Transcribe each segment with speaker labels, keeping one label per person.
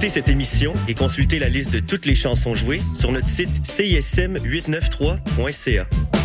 Speaker 1: Écoutez cette émission et consultez la liste de toutes les chansons jouées sur notre site cism893.ca.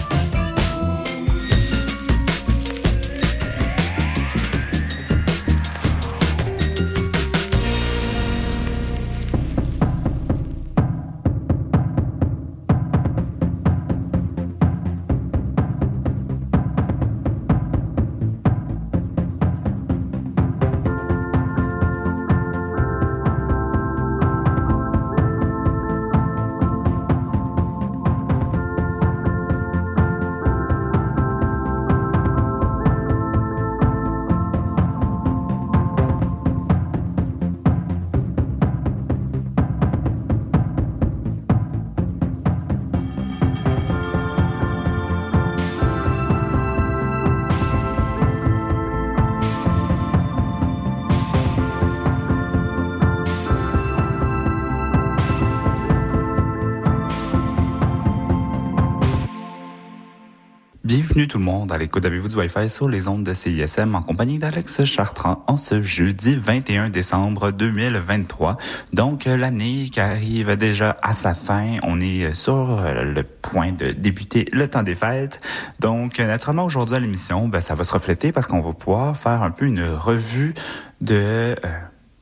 Speaker 2: tout le monde à l'écoute d'Avez-vous du Wi-Fi sur les ondes de CISM en compagnie d'Alex Chartrand en ce jeudi 21 décembre 2023. Donc l'année qui arrive déjà à sa fin, on est sur le point de débuter le temps des fêtes. Donc naturellement aujourd'hui à l'émission, ben, ça va se refléter parce qu'on va pouvoir faire un peu une revue de... Euh,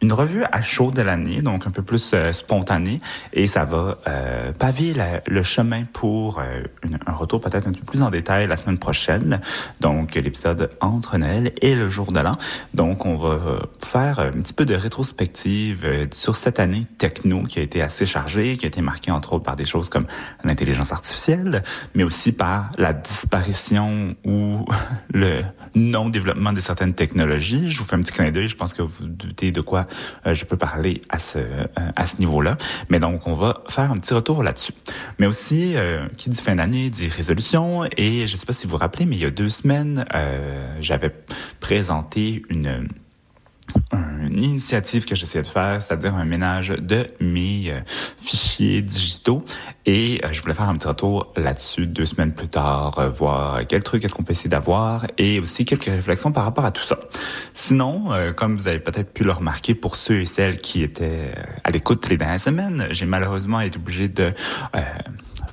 Speaker 2: une revue à chaud de l'année, donc un peu plus euh, spontanée, et ça va euh, paver le chemin pour euh, un retour peut-être un peu plus en détail la semaine prochaine, donc l'épisode entre Noël et le jour de l'an. Donc on va faire un petit peu de rétrospective sur cette année techno qui a été assez chargée, qui a été marquée entre autres par des choses comme l'intelligence artificielle, mais aussi par la disparition ou le non-développement de certaines technologies. Je vous fais un petit clin d'œil, je pense que vous doutez de quoi je peux parler à ce, euh, à ce niveau-là. Mais donc, on va faire un petit retour là-dessus. Mais aussi, euh, qui dit fin d'année dit résolution. Et je ne sais pas si vous vous rappelez, mais il y a deux semaines, j'avais présenté une une initiative que j'essayais de faire, c'est-à-dire un ménage de mes euh, fichiers digitaux. Et euh, je voulais faire un petit retour là-dessus deux semaines plus tard, euh, voir quel truc est-ce qu'on peut essayer d'avoir et aussi quelques réflexions par rapport à tout ça. Sinon, comme vous avez peut-être pu le remarquer pour ceux et celles qui étaient à l'écoute les dernières semaines, j'ai malheureusement été obligé de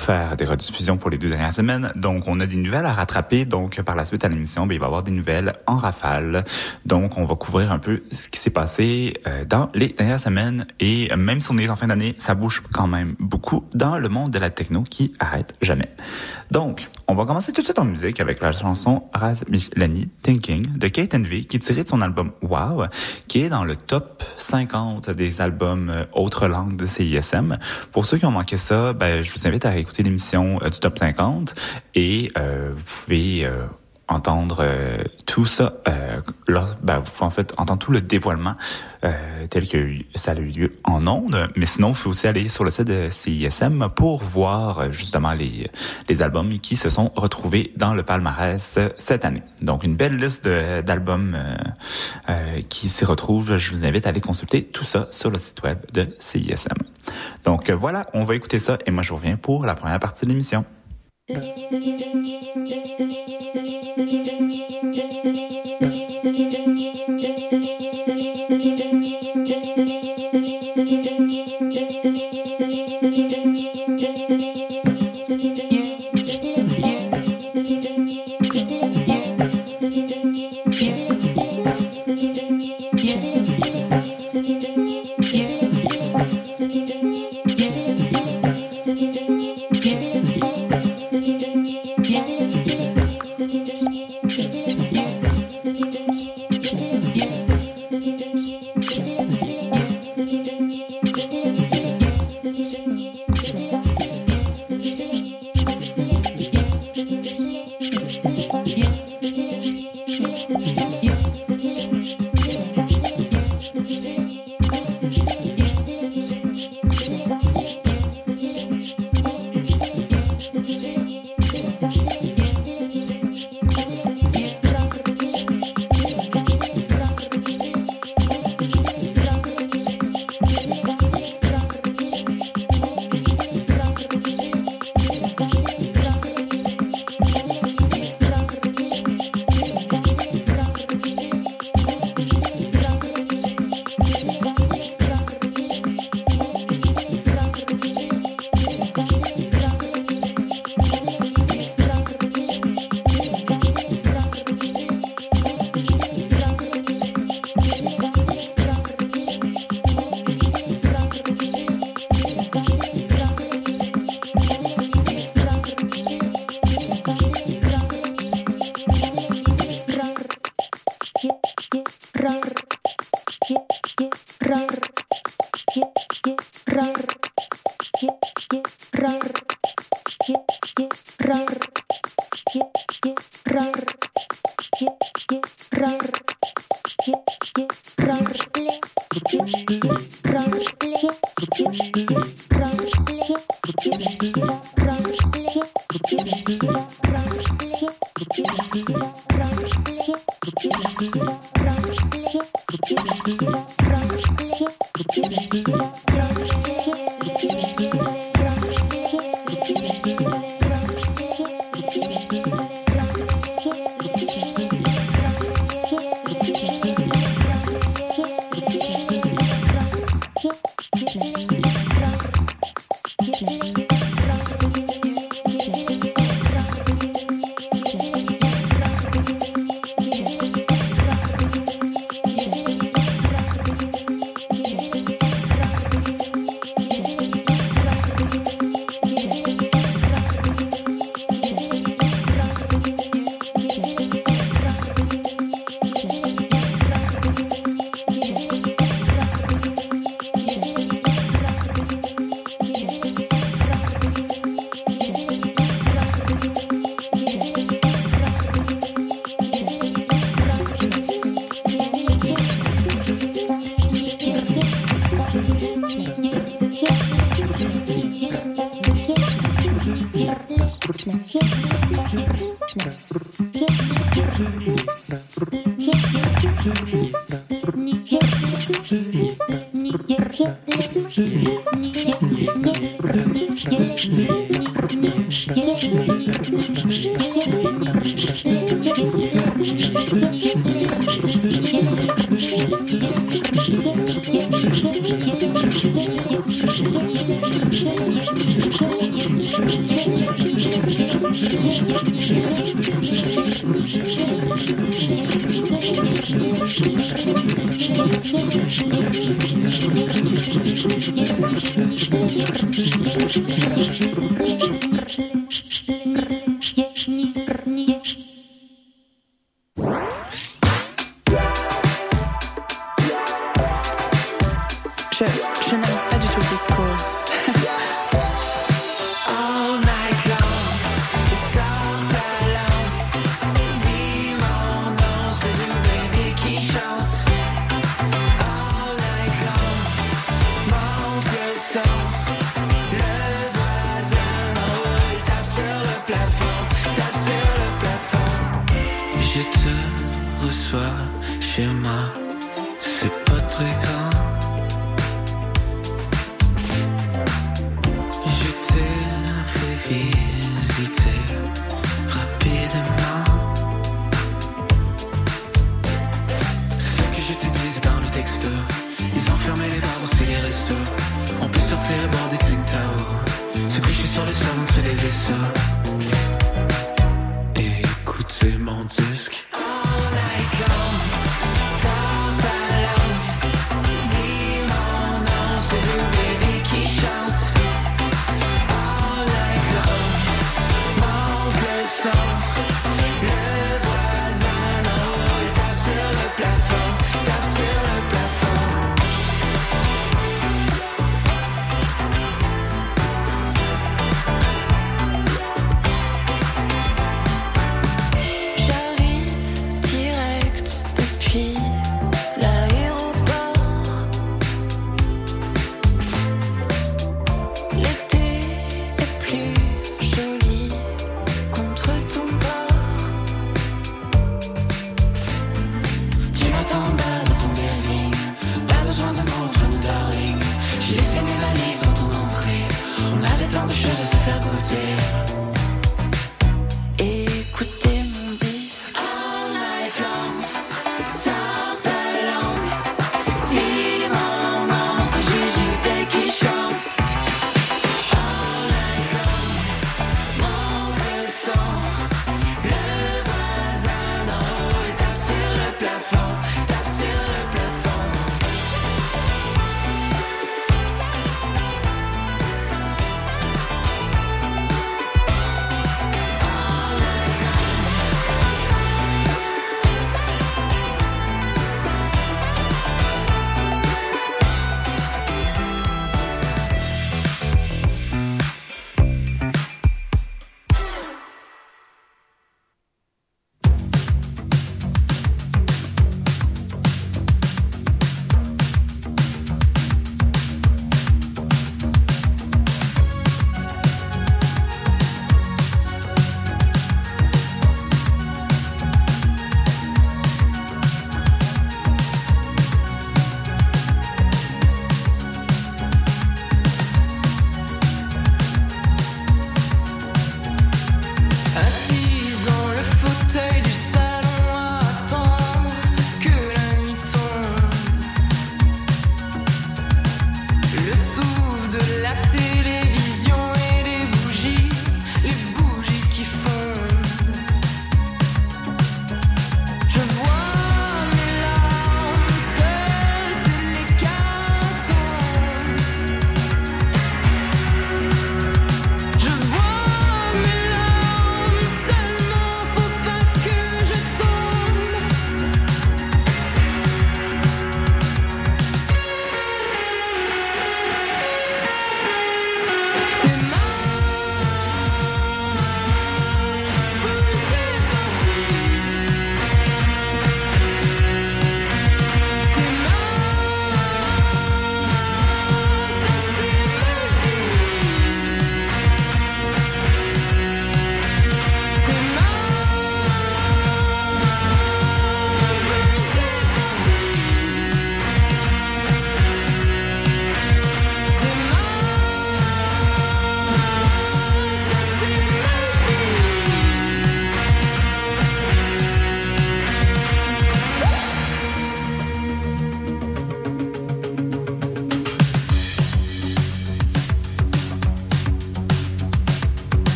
Speaker 2: faire des rediffusions pour les deux dernières semaines. Donc, on a des nouvelles à rattraper. Donc, par la suite à l'émission, ben, il va y avoir des nouvelles en rafale. Donc, on va couvrir un peu ce qui s'est passé euh, dans les dernières semaines. Et même si on est en fin d'année, ça bouge quand même beaucoup dans le monde de la techno qui arrête jamais. Donc, on va commencer tout de suite en musique avec la chanson Raz Michelani Thinking de Kate V qui est tirée de son album Wow, qui est dans le top 50 des albums euh, autres langues de CISM. Pour ceux qui ont manqué ça, ben, je vous invite à écouter l'émission euh, du top 50 et euh, vous pouvez euh, entendre euh, tout ça, euh, ben, vous pouvez en fait entendre tout le dévoilement euh, tel que ça a eu lieu en ondes, mais sinon, il faut aussi aller sur le site de CISM pour voir euh, justement les, les albums qui se sont retrouvés dans le palmarès cette année. Donc, une belle liste d'albums qui s'y retrouvent. Je vous invite à aller consulter tout ça sur le site web de CISM. Donc, voilà, on va écouter ça et moi, je reviens pour la première partie de l'émission.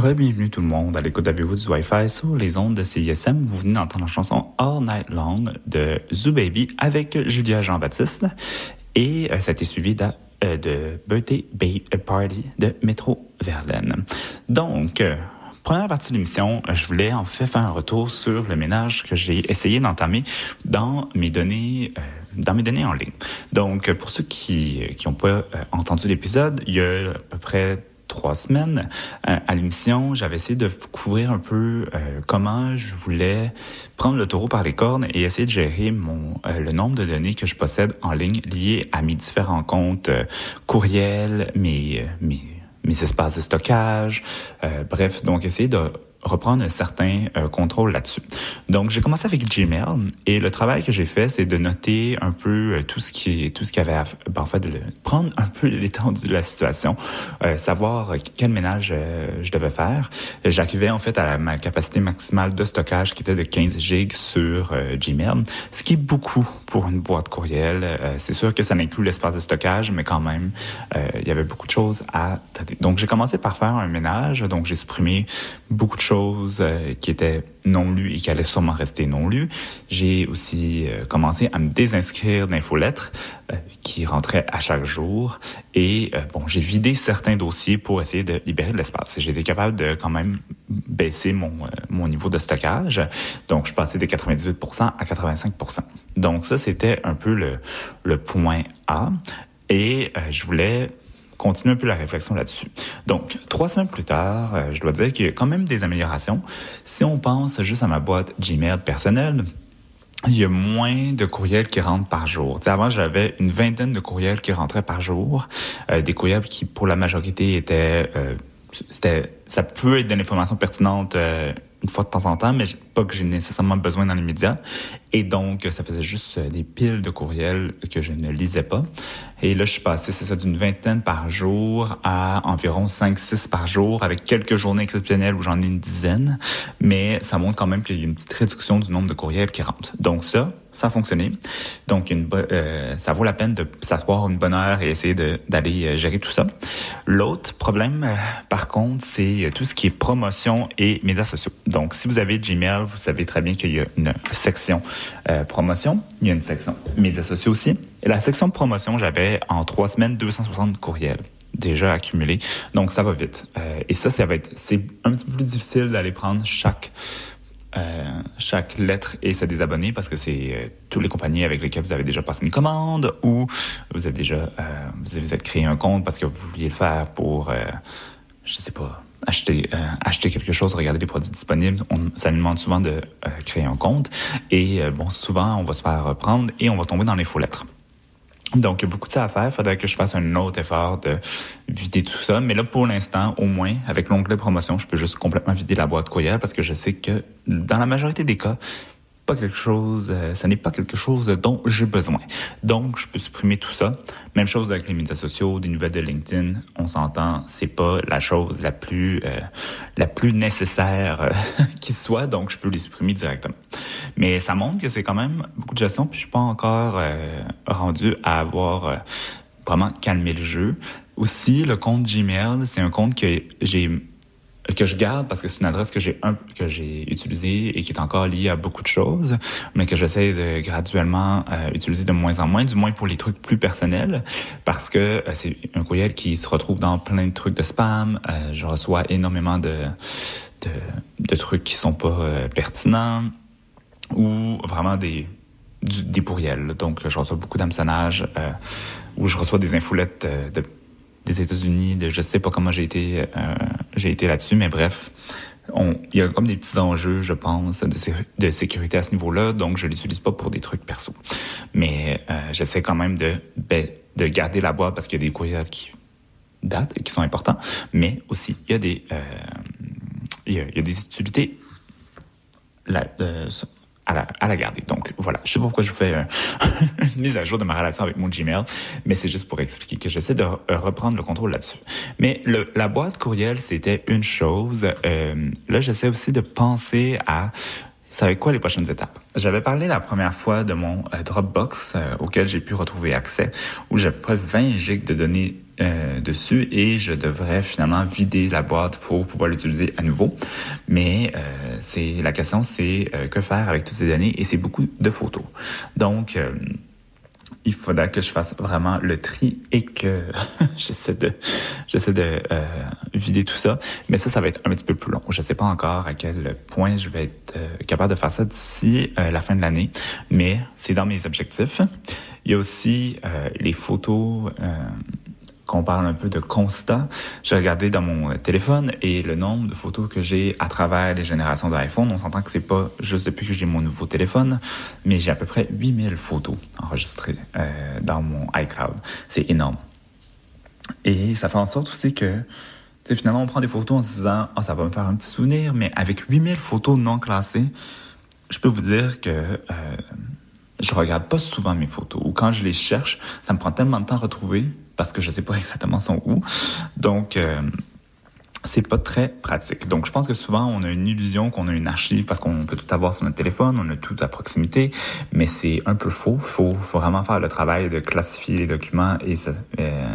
Speaker 2: Bienvenue tout le monde à l'écoute d'Avez-vous du Wi-Fi sur les ondes de CISM. Vous venez d'entendre la chanson All Night Long de Zoo Baby avec Julia Jean-Baptiste et euh, ça a été suivi de, euh, de Birthday Bay Party de Métro Verlaine. Donc, euh, première partie de l'émission, je voulais en fait faire un retour sur le ménage que j'ai essayé d'entamer dans mes données dans mes données en ligne. Donc, pour ceux qui n'ont pas entendu l'épisode, il y a à peu près trois semaines euh, à l'émission, j'avais essayé de couvrir un peu euh, comment je voulais prendre le taureau par les cornes et essayer de gérer mon euh, le nombre de données que je possède en ligne liées à mes différents comptes courriels, mes, mes mes espaces de stockage, bref, donc essayer de reprendre un certain euh, contrôle là-dessus. Donc, j'ai commencé avec Gmail et le travail que j'ai fait, c'est de noter un peu euh, tout ce qui tout ce qui avait à, ben, en fait, de prendre un peu l'étendue de la situation, euh, savoir quel ménage je devais faire. J'arrivais en fait à ma capacité maximale de stockage qui était de 15 gigs sur Gmail, ce qui est beaucoup pour une boîte courriel. c'est sûr que ça n'inclut l'espace de stockage, mais quand même, il y avait beaucoup de choses à traiter. Donc, j'ai commencé par faire un ménage. Donc, j'ai supprimé beaucoup de choses euh, qui étaient non lues et qui allaient sûrement rester non lues. J'ai aussi euh, commencé à me désinscrire d'infolettres euh, qui rentraient à chaque jour. Et bon, j'ai vidé certains dossiers pour essayer de libérer de l'espace. J'ai été capable de quand même baisser mon, mon niveau de stockage. Donc, je passais de 98% à 85%. Donc, ça, c'était un peu le, le point A. Et je voulais continuer un peu la réflexion là-dessus. Donc, trois semaines plus tard, euh, je dois dire qu'il y a quand même des améliorations. Si on pense juste à ma boîte Gmail personnelle, il y a moins de courriels qui rentrent par jour. avant, j'avais une vingtaine de courriels qui rentraient par jour, euh, des courriels qui, pour la majorité, étaient euh, c'était ça peut être de l'information pertinente une fois de temps en temps, mais pas que j'ai nécessairement besoin dans les médias. Et donc, ça faisait juste euh, des piles de courriels que je ne lisais pas. Et là, je suis passé, c'est ça, d'une vingtaine par jour à environ 5-6 par jour, avec quelques journées exceptionnelles où j'en ai une dizaine. Mais ça montre quand même qu'il y a une petite réduction du nombre de courriels qui rentrent. Donc ça, ça a fonctionné. Donc, euh, ça vaut la peine de s'asseoir une bonne heure et essayer d'aller euh, gérer tout ça. L'autre problème, euh, par contre, c'est tout ce qui est promotion et médias sociaux. Donc, si vous avez Gmail, vous savez très bien qu'il y a une section promotion, il y a une section médias sociaux aussi. Et la section promotion, j'avais en trois semaines 260 courriels déjà accumulés. Donc, ça va vite. et ça, ça va être, c'est un petit peu plus difficile d'aller prendre chaque euh, chaque lettre et se désabonner parce que c'est euh, tous les compagnies avec lesquelles vous avez déjà passé une commande ou vous avez déjà euh, vous, avez, créé un compte parce que vous vouliez le faire pour je sais pas acheter acheter quelque chose regarder les produits disponibles. On, ça nous demande souvent de créer un compte et bon souvent on va se faire reprendre et on va tomber dans les faux lettres donc, il y a beaucoup de ça à faire. Il faudrait que je fasse un autre effort de vider tout ça. Mais là, pour l'instant, au moins, avec l'onglet promotion, je peux juste complètement vider la boîte courriel parce que je sais que dans la majorité des cas, pas quelque chose, euh, ça n'est pas quelque chose dont j'ai besoin. Donc, je peux supprimer tout ça. Même chose avec les médias sociaux, des nouvelles de LinkedIn. On s'entend, c'est pas la chose la plus, euh, la plus nécessaire euh, qui soit, donc je peux les supprimer directement. Mais ça montre que c'est quand même beaucoup de gestion, puis je suis pas encore rendu à avoir vraiment calmé le jeu. Aussi, le compte Gmail, c'est un compte que j'ai que je garde parce que c'est une adresse que j'ai que j'ai utilisée et qui est encore liée à beaucoup de choses, mais que j'essaie de graduellement euh, utiliser de moins en moins, du moins pour les trucs plus personnels, parce que euh, c'est un courriel qui se retrouve dans plein de trucs de spam. Euh, je reçois énormément de, de, trucs qui sont pas pertinents ou vraiment des des pourriels. Donc, je reçois beaucoup d'hameçonnage où je reçois des infolettes de des États-Unis, de je sais pas comment j'ai été j'ai été là-dessus, mais bref, il y a comme des petits enjeux, je pense, de, sécurité à ce niveau-là, donc je l'utilise pas pour des trucs perso. Mais euh, j'essaie quand même de ben, de garder la boîte parce qu'il y a des courriels qui datent et qui sont importants, mais aussi il y a des euh, il, y a, des utilités là, à la, garder. Donc voilà, je sais pas pourquoi je vous fais une mise à jour de ma relation avec mon Gmail, mais c'est juste pour expliquer que j'essaie de reprendre le contrôle là-dessus. Mais la boîte courriel, c'était une chose. Euh, là, j'essaie aussi de penser à ça va être quoi les prochaines étapes? J'avais parlé la première fois de mon euh, Dropbox euh, auquel j'ai pu retrouver accès, où j'ai près 20 gigs de données euh, dessus et je devrais finalement vider la boîte pour pouvoir l'utiliser à nouveau. Mais c'est la question, c'est que faire avec toutes ces données et c'est beaucoup de photos. Donc il faudra que je fasse vraiment le tri et que j'essaie de j'essaie de euh, vider tout ça. Mais ça, ça va être un petit peu plus long. Je ne sais pas encore à quel point je vais être euh, capable de faire ça d'ici euh, la fin de l'année, mais c'est dans mes objectifs. Il y a aussi les photos qu'on parle un peu de constat, j'ai regardé dans mon téléphone et le nombre de photos que j'ai à travers les générations d'iPhone, on s'entend que c'est pas juste depuis que j'ai mon nouveau téléphone, mais j'ai à peu près 8000 photos enregistrées euh, dans mon iCloud. C'est énorme. Et ça fait en sorte aussi que finalement, on prend des photos en se disant, oh, ça va me faire un petit souvenir, mais avec 8000 photos non classées, je peux vous dire que euh, je regarde pas souvent mes photos. Ou quand je les cherche, ça me prend tellement de temps à retrouver parce que je sais pas exactement son où. Donc, euh, c'est pas très pratique. Donc, je pense que souvent, on a une illusion qu'on a une archive parce qu'on peut tout avoir sur notre téléphone, on a tout à proximité, mais c'est un peu faux. Faut, faut, vraiment faire le travail de classifier les documents et, euh,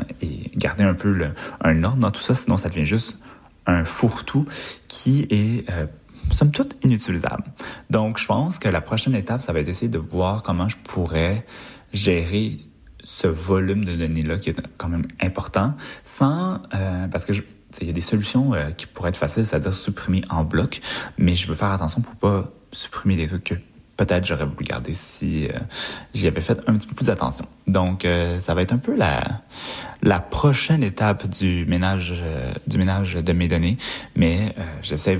Speaker 2: garder un peu un ordre dans tout ça, sinon ça devient juste un fourre-tout qui est euh, somme toute inutilisable. Donc, je pense que la prochaine étape, ça va être d'essayer de voir comment je pourrais gérer ce volume de données-là qui est quand même important, sans euh, parce que il y a des solutions euh, qui pourraient être faciles, c'est-à-dire supprimer en bloc, mais je veux faire attention pour pas supprimer des trucs que peut-être j'aurais voulu garder si euh, j'y avais fait un petit peu plus attention. Donc ça va être un peu la la prochaine étape du ménage du ménage de mes données, mais j'essaie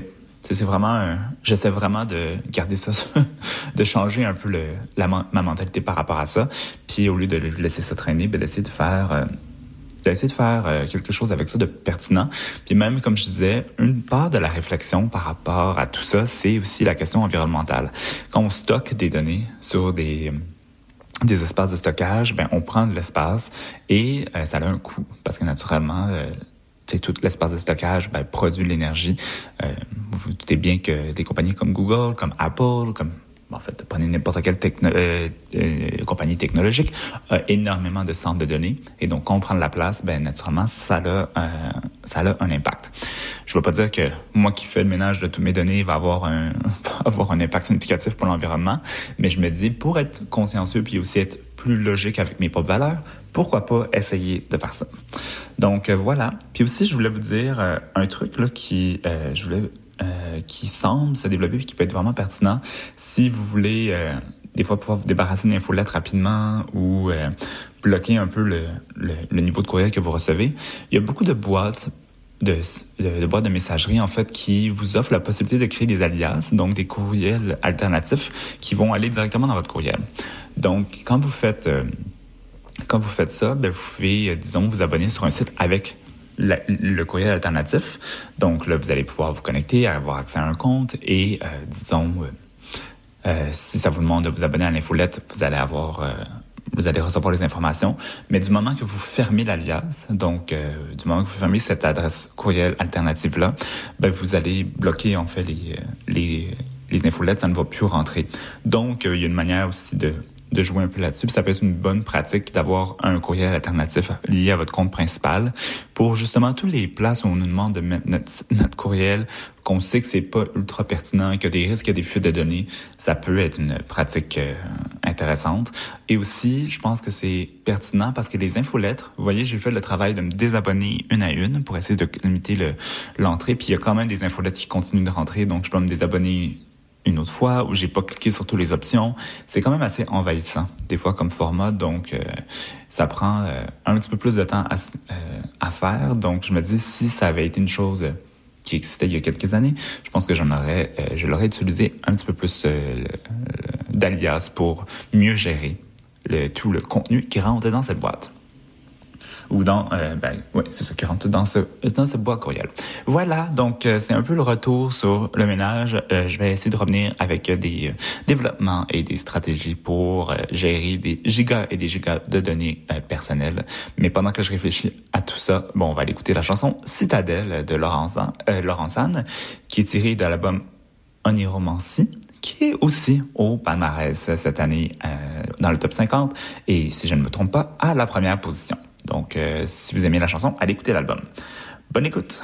Speaker 2: c'est vraiment, j'essaie vraiment de garder ça, de changer un peu le, la, ma mentalité par rapport à ça. Puis au lieu de laisser ça traîner, ben, d'essayer de faire, euh, d'essayer de faire euh, quelque chose avec ça de pertinent. Puis même, comme je disais, une part de la réflexion par rapport à tout ça, c'est aussi la question environnementale. Quand on stocke des données sur des des espaces de stockage, ben on prend de l'espace et euh, ça a un coût parce que naturellement tout l'espace de stockage ben, produit l'énergie. Euh, vous vous doutez bien que des compagnies comme Google, comme Apple, comme en fait, prenez n'importe quelle euh, euh, compagnie technologique, a énormément de centres de données. Et donc, quand de la place, ben, naturellement, ça a, ça a un impact. Je ne veux pas dire que moi qui fais le ménage de toutes mes données va avoir un, avoir un impact significatif pour l'environnement, mais je me dis, pour être consciencieux puis aussi être plus logique avec mes propres valeurs, pourquoi pas essayer de faire ça? Donc euh, voilà. Puis aussi, je voulais vous dire euh, un truc là qui, euh, je voulais, qui semble se développer et qui peut être vraiment pertinent si vous voulez des fois pouvoir vous débarrasser d'une infolette rapidement ou bloquer un peu le, le, niveau de courriel que vous recevez. Il y a beaucoup de boîtes de, de, boîtes de messagerie, en fait, qui vous offrent la possibilité de créer des alias, donc des courriels alternatifs qui vont aller directement dans votre courriel. Donc, quand vous faites, euh, quand vous faites ça, ben, vous pouvez, euh, disons, vous abonner sur un site avec le courriel alternatif. Donc là, vous allez pouvoir vous connecter, avoir accès à un compte et, euh, disons, si ça vous demande de vous abonner à l'infolette, vous allez avoir vous allez recevoir les informations. Mais du moment que vous fermez l'alias, donc euh, du moment que vous fermez cette adresse courriel alternative-là, ben, vous allez bloquer en fait les, les, les infolettes, ça ne va plus rentrer. Donc, euh, il y a une manière aussi de de jouer un peu là-dessus. ça peut être une bonne pratique d'avoir un courriel alternatif lié à votre compte principal pour justement tous les places où on nous demande de mettre notre, courriel, qu'on sait que c'est pas ultra pertinent, qu'il y a des risques, qu'il y a des fuites de données. Ça peut être une pratique euh, intéressante. Et aussi, je pense que c'est pertinent parce que les infolettres, vous voyez, j'ai fait le travail de me désabonner une à une pour essayer de limiter l'entrée. Puis il y a quand même des infolettes qui continuent de rentrer, donc je dois me désabonner une autre fois où j'ai pas cliqué sur toutes les options. C'est quand même assez envahissant des fois comme format, donc euh, ça prend euh, un petit peu plus de temps à, euh, à, faire. Donc je me dis si ça avait été une chose qui existait il y a quelques années, je pense que j'en aurais, je l'aurais utilisé un petit peu plus d'alias pour mieux gérer le, tout le contenu qui rentre dans cette boîte ou dans, euh, ben, ouais, c'est ça qui rentre dans ce, dans ce bois courriel. Voilà, donc euh, c'est un peu le retour sur le ménage. Euh, je vais essayer de revenir avec des développements et des stratégies pour gérer des gigas et des gigas de données personnelles. Mais pendant que je réfléchis à tout ça, bon, on va aller écouter la chanson Citadelle de Laurence, Anne, qui est tirée de l'album Oniromancy
Speaker 3: qui est aussi au palmarès cette année dans le top 50 et, si je ne me trompe pas, à la première position. Donc, euh, si vous aimez la chanson, allez écouter l'album. Bonne écoute!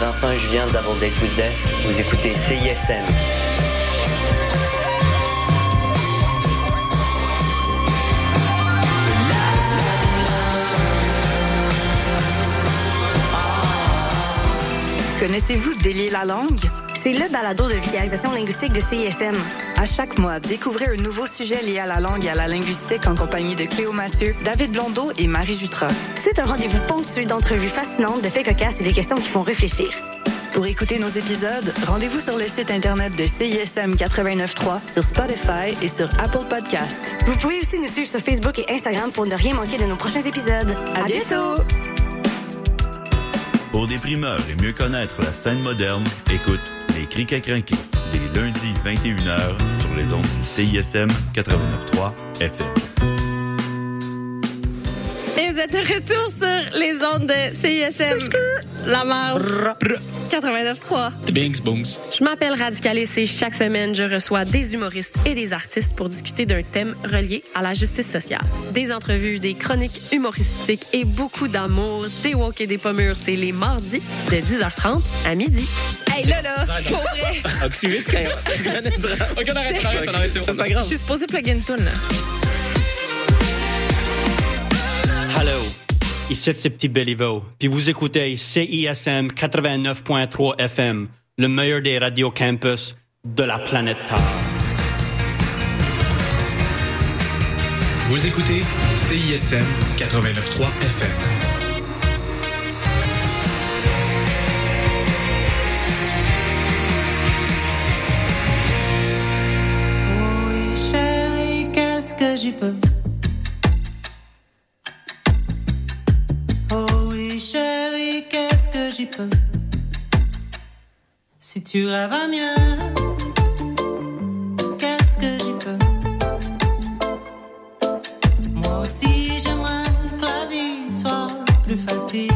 Speaker 4: Vincent et Julien Double Date with Death. Vous écoutez CISM.
Speaker 5: Connaissez-vous Délier la langue? C'est le balado de vulgarisation linguistique de CISM. À chaque mois, découvrez un nouveau sujet lié à la langue et à la linguistique en compagnie de Cléo Mathieu, David Blondeau et Marie Jutra. C'est un rendez-vous ponctué d'entrevues fascinantes, de faits cocasses et des questions qui font réfléchir. Pour écouter nos épisodes, rendez-vous sur le site internet de CISM 89.3, sur Spotify et sur Apple Podcast. Vous pouvez aussi nous suivre sur Facebook et Instagram pour ne rien manquer de nos prochains épisodes. À, bientôt!
Speaker 6: Pour des primeurs et mieux connaître la scène moderne, écoute Les Criques à craquer, les lundis 21h sur les ondes du CISM 89.3 FM.
Speaker 7: Êtes de retour sur les ondes de CISM. La marge. 89.3.
Speaker 8: Bings, booms.
Speaker 7: Je m'appelle Radicalis et chaque semaine, je reçois des humoristes et des artistes pour discuter d'un thème relié à la justice sociale. Des entrevues, des chroniques humoristiques et beaucoup d'amour, des walk et des pommures. C'est les mardis de 10h30 à midi. Hey, là, là, pour vrai.
Speaker 8: Ok, on arrête, on arrête, on arrête, c'est pas
Speaker 7: Je suis supposée une tune, là.
Speaker 9: Ici c'est Petit Béliveau, puis vous écoutez CISM 89.3 FM, le meilleur des radios campus de la planète Terre.
Speaker 8: Vous écoutez CISM 89.3 FM.
Speaker 10: Oui, chérie, qu'est-ce que j'y peux? Chérie, qu'est-ce que j'y peux? Si tu rêves à mieux, qu'est-ce que j'y peux? Moi aussi, j'aimerais que la vie soit plus facile.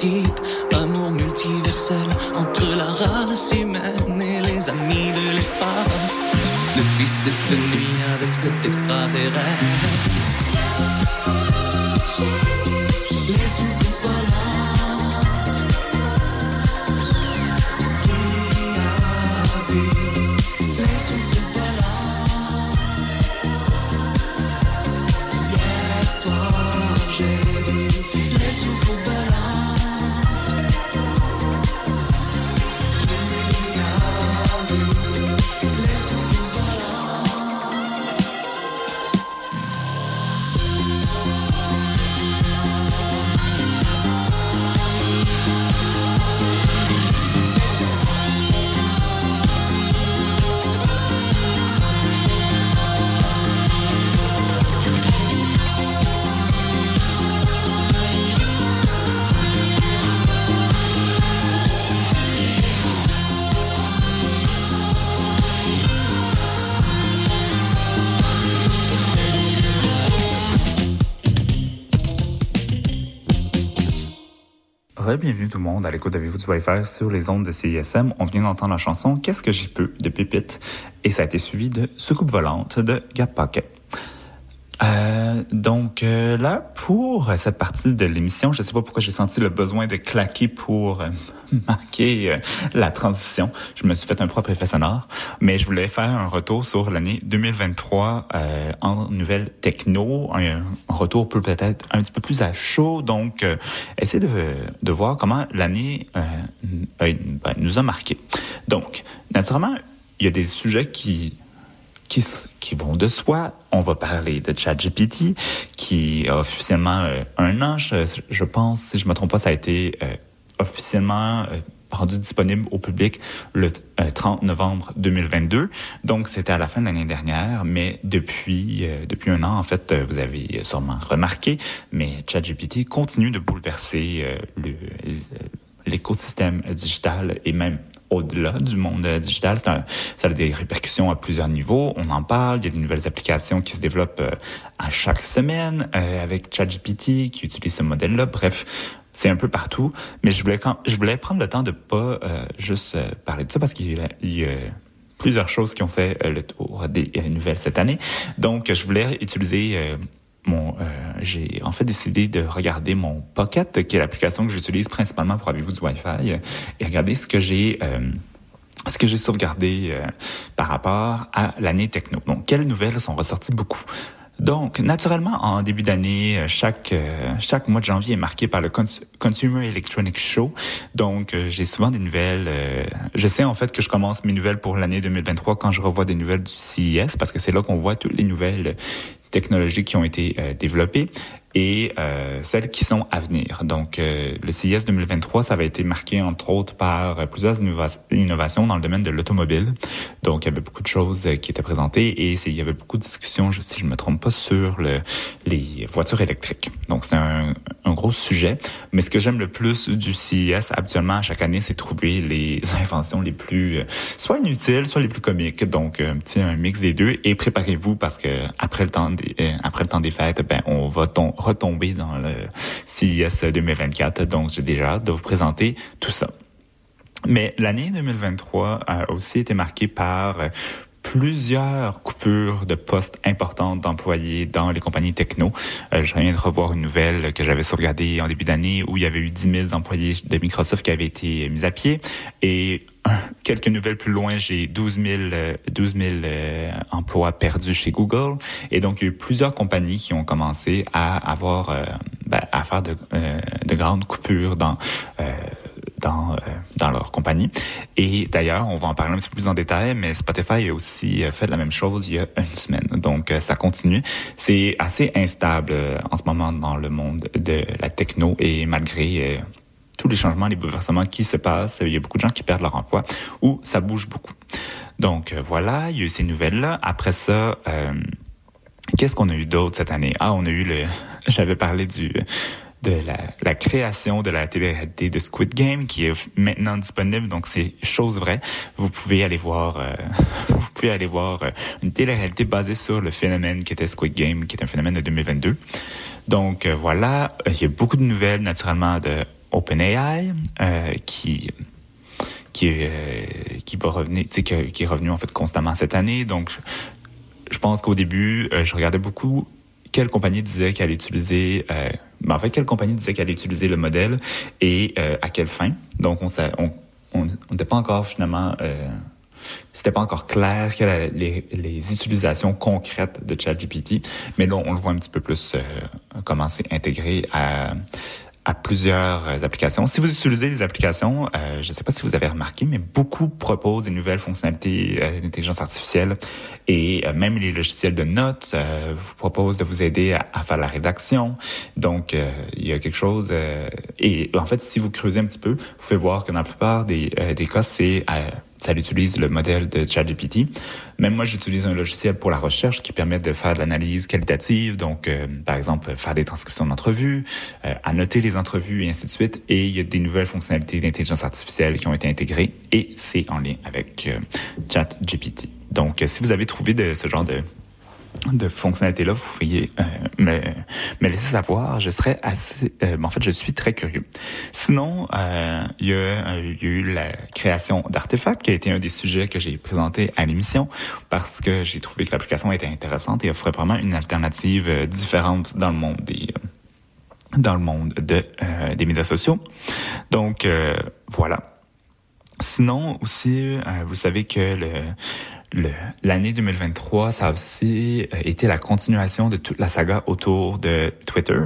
Speaker 10: Type, amour multiversel entre la race humaine et les amis de l'espace. Depuis cette nuit avec cet extraterrestre. Les
Speaker 2: tout le monde à l'écoute d'Avez-vous du Wi-Fi sur les ondes de CISM. On vient d'entendre la chanson Qu'est-ce que j'y peux de Pépite? Et ça a été suivi de Soucoupe volante de Gap Pocket. Euh, donc euh, là, pour cette partie de l'émission, je ne sais pas pourquoi j'ai senti le besoin de claquer pour euh, marquer euh, la transition. Je me suis fait un propre effet sonore, mais je voulais faire un retour sur l'année 2023 euh, en nouvelles techno, un, retour peut peut-être un petit peu plus à chaud, donc euh, essayer de, de voir comment l'année euh, euh, ben, nous a marqué. Donc, naturellement, il y a des sujets qui qui, qui vont de soi. On va parler de ChatGPT, qui a officiellement euh, un an, je, pense, si je me trompe pas, ça a été euh, officiellement euh, rendu disponible au public le euh, 30 novembre 2022. Donc, c'était à la fin de l'année dernière, mais depuis, depuis un an, en fait, vous avez sûrement remarqué, mais ChatGPT continue de bouleverser le- le- l'écosystème digital et même au-delà du monde euh, digital. Un- ça a des répercussions à plusieurs niveaux. On en parle. Il y a des nouvelles applications qui se développent euh, à chaque semaine euh, avec ChatGPT qui utilise ce modèle-là. Bref, c'est un peu partout. Mais je voulais, quand, je voulais prendre le temps de pas euh, juste euh, parler de ça parce qu'il y a, plusieurs choses qui ont fait le tour des nouvelles cette année. Donc, je voulais utiliser euh, j'ai en fait décidé de regarder mon Pocket, qui est l'application que j'utilise principalement pour avez-vous du Wi-Fi, et regarder ce que j'ai euh, ce que j'ai sauvegardé euh, par rapport à l'année techno. Donc, quelles nouvelles sont ressorties beaucoup? Donc, naturellement, en début d'année, chaque chaque mois de janvier est marqué par le Cons- Consumer Electronics Show. Donc, j'ai souvent des nouvelles. je sais en fait que je commence mes nouvelles pour l'année 2023 quand je revois des nouvelles du CES parce que c'est là qu'on voit toutes les nouvelles technologies qui ont été euh, développées et euh, celles qui sont à venir. Donc, euh, le CIS 2023, ça avait été marqué entre autres par euh, plusieurs innova- innovations dans le domaine de l'automobile. Donc, il y avait beaucoup de choses euh, qui étaient présentées et il y avait beaucoup de discussions, si je me trompe pas, sur le, les voitures électriques. Donc, c'est un, gros sujet. Mais ce que j'aime le plus du CIS habituellement à chaque année, c'est trouver les inventions les plus euh, soit inutiles, soit les plus comiques. Donc, un petit un mix des deux. Et préparez-vous parce que après le temps des, après le temps des fêtes, ben on va tom- retomber dans le CIS 2024. Donc, j'ai déjà hâte de vous présenter tout ça. Mais l'année 2023 a aussi été marquée par euh, plusieurs coupures de postes importantes d'employés dans les compagnies techno. Euh, je viens de revoir une nouvelle que j'avais sauvegardée en début d'année où il y avait eu 10 000 employés de Microsoft qui avaient été mis à pied. Et euh, quelques nouvelles plus loin, j'ai 12 000, euh, 12 000 euh, emplois perdus chez Google. Et donc, il y a eu plusieurs compagnies qui ont commencé à avoir, euh, ben, à faire de, euh, de grandes coupures dans euh, dans, euh, dans leur compagnie. Et d'ailleurs, on va en parler un petit peu plus en détail, mais Spotify a aussi euh, fait la même chose il y a une semaine. Donc, euh, ça continue. C'est assez instable en ce moment dans le monde de la techno et malgré tous les changements, les bouleversements qui se passent, il y a beaucoup de gens qui perdent leur emploi ou ça bouge beaucoup. Donc, voilà, il y a eu ces nouvelles-là. Après ça... Qu'est-ce qu'on a eu d'autre cette année? Ah, on a eu le... J'avais parlé du de la, création de la télé-réalité de Squid Game qui est maintenant disponible. Donc, c'est chose vraie. Vous pouvez aller voir, euh, vous pouvez aller voir euh, une télé-réalité basée sur le phénomène qui était Squid Game, qui est un phénomène de 2022. Donc, euh, voilà. Il y a beaucoup de nouvelles, naturellement, de OpenAI, qui qui qui va revenir, qui est revenu en fait constamment cette année. Donc, je, pense qu'au début, je regardais beaucoup quelle compagnie disait qu'elle utiliser, euh, ben, quelle compagnie disait qu'elle utiliser le modèle et euh, à quelle fin. Donc, on n'était pas encore finalement, euh, c'était pas encore clair quelles les, les utilisations concrètes de ChatGPT, mais là, on le voit un petit peu plus euh, comment c'est intégré à à plusieurs euh, applications. Si vous utilisez des applications, euh, je ne sais pas si vous avez remarqué, mais beaucoup proposent des nouvelles fonctionnalités euh, d'intelligence artificielle et euh, même les logiciels de notes vous proposent de vous aider à, faire la rédaction. Donc, il y a quelque chose... et en fait, si vous creusez un petit peu, vous pouvez voir que dans la plupart des, des cas, c'est... ça utilise le modèle de ChatGPT. Même moi, j'utilise un logiciel pour la recherche qui permet de faire de l'analyse qualitative. Donc, euh, par exemple, faire des transcriptions d'entrevues, euh, annoter les entrevues et ainsi de suite. Et il y a des nouvelles fonctionnalités d'intelligence artificielle qui ont été intégrées et c'est en lien avec euh, ChatGPT. Donc, si vous avez trouvé de ce genre de de fonctionnalités-là, vous pourriez euh, me, me laisser savoir. Je serais assez... euh, en fait, je suis très curieux. Sinon, euh, il y, a, euh, y a eu la création d'artefacts, qui a été un des sujets que j'ai présenté à l'émission, parce que j'ai trouvé que l'application était intéressante et offrait vraiment une alternative euh, différente dans le monde des... dans le monde de, des médias sociaux. Donc, voilà. Sinon, aussi, vous savez que le- l'année 2023, ça a aussi euh, été la continuation de toute la saga autour de Twitter.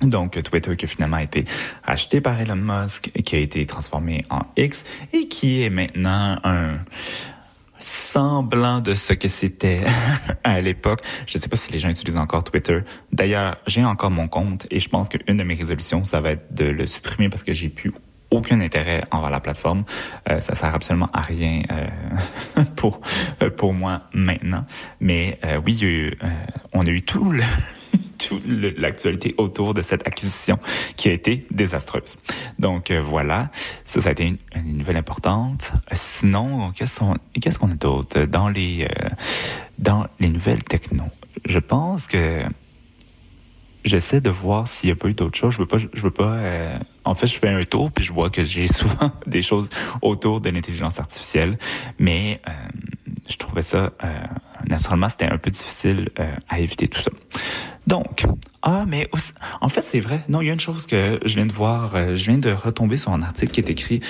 Speaker 2: Donc, Twitter qui a finalement été racheté par Elon Musk, qui a été transformé en X et qui est maintenant un semblant de ce que c'était à l'époque. Je ne sais pas si les gens utilisent encore Twitter. D'ailleurs, j'ai encore mon compte et je pense qu'une de mes résolutions, ça va être de le supprimer parce que j'ai plus aucun intérêt envers la plateforme. Euh, ça sert absolument à rien euh, pour euh, pour moi maintenant. Mais euh, oui, il y a eu, euh, on a eu tout le toute l'actualité autour de cette acquisition qui a été désastreuse. Donc euh, voilà, ça, ça a été une, une nouvelle importante. Sinon, qu'est-ce qu'on a d'autre dans les euh, dans les nouvelles techno? Je pense que j'essaie de voir s'il n'y a pas eu d'autres choses. Je veux pas, je veux pas. euh, en fait, je fais un tour puis je vois que j'ai souvent des choses autour de l'intelligence artificielle, mais euh, je trouvais ça euh, naturellement c'était un peu difficile euh, à éviter tout ça. Donc, ah, mais en fait, c'est vrai. Non, il y a une chose que je viens de voir. euh, je viens de retomber sur un article qui est écrit,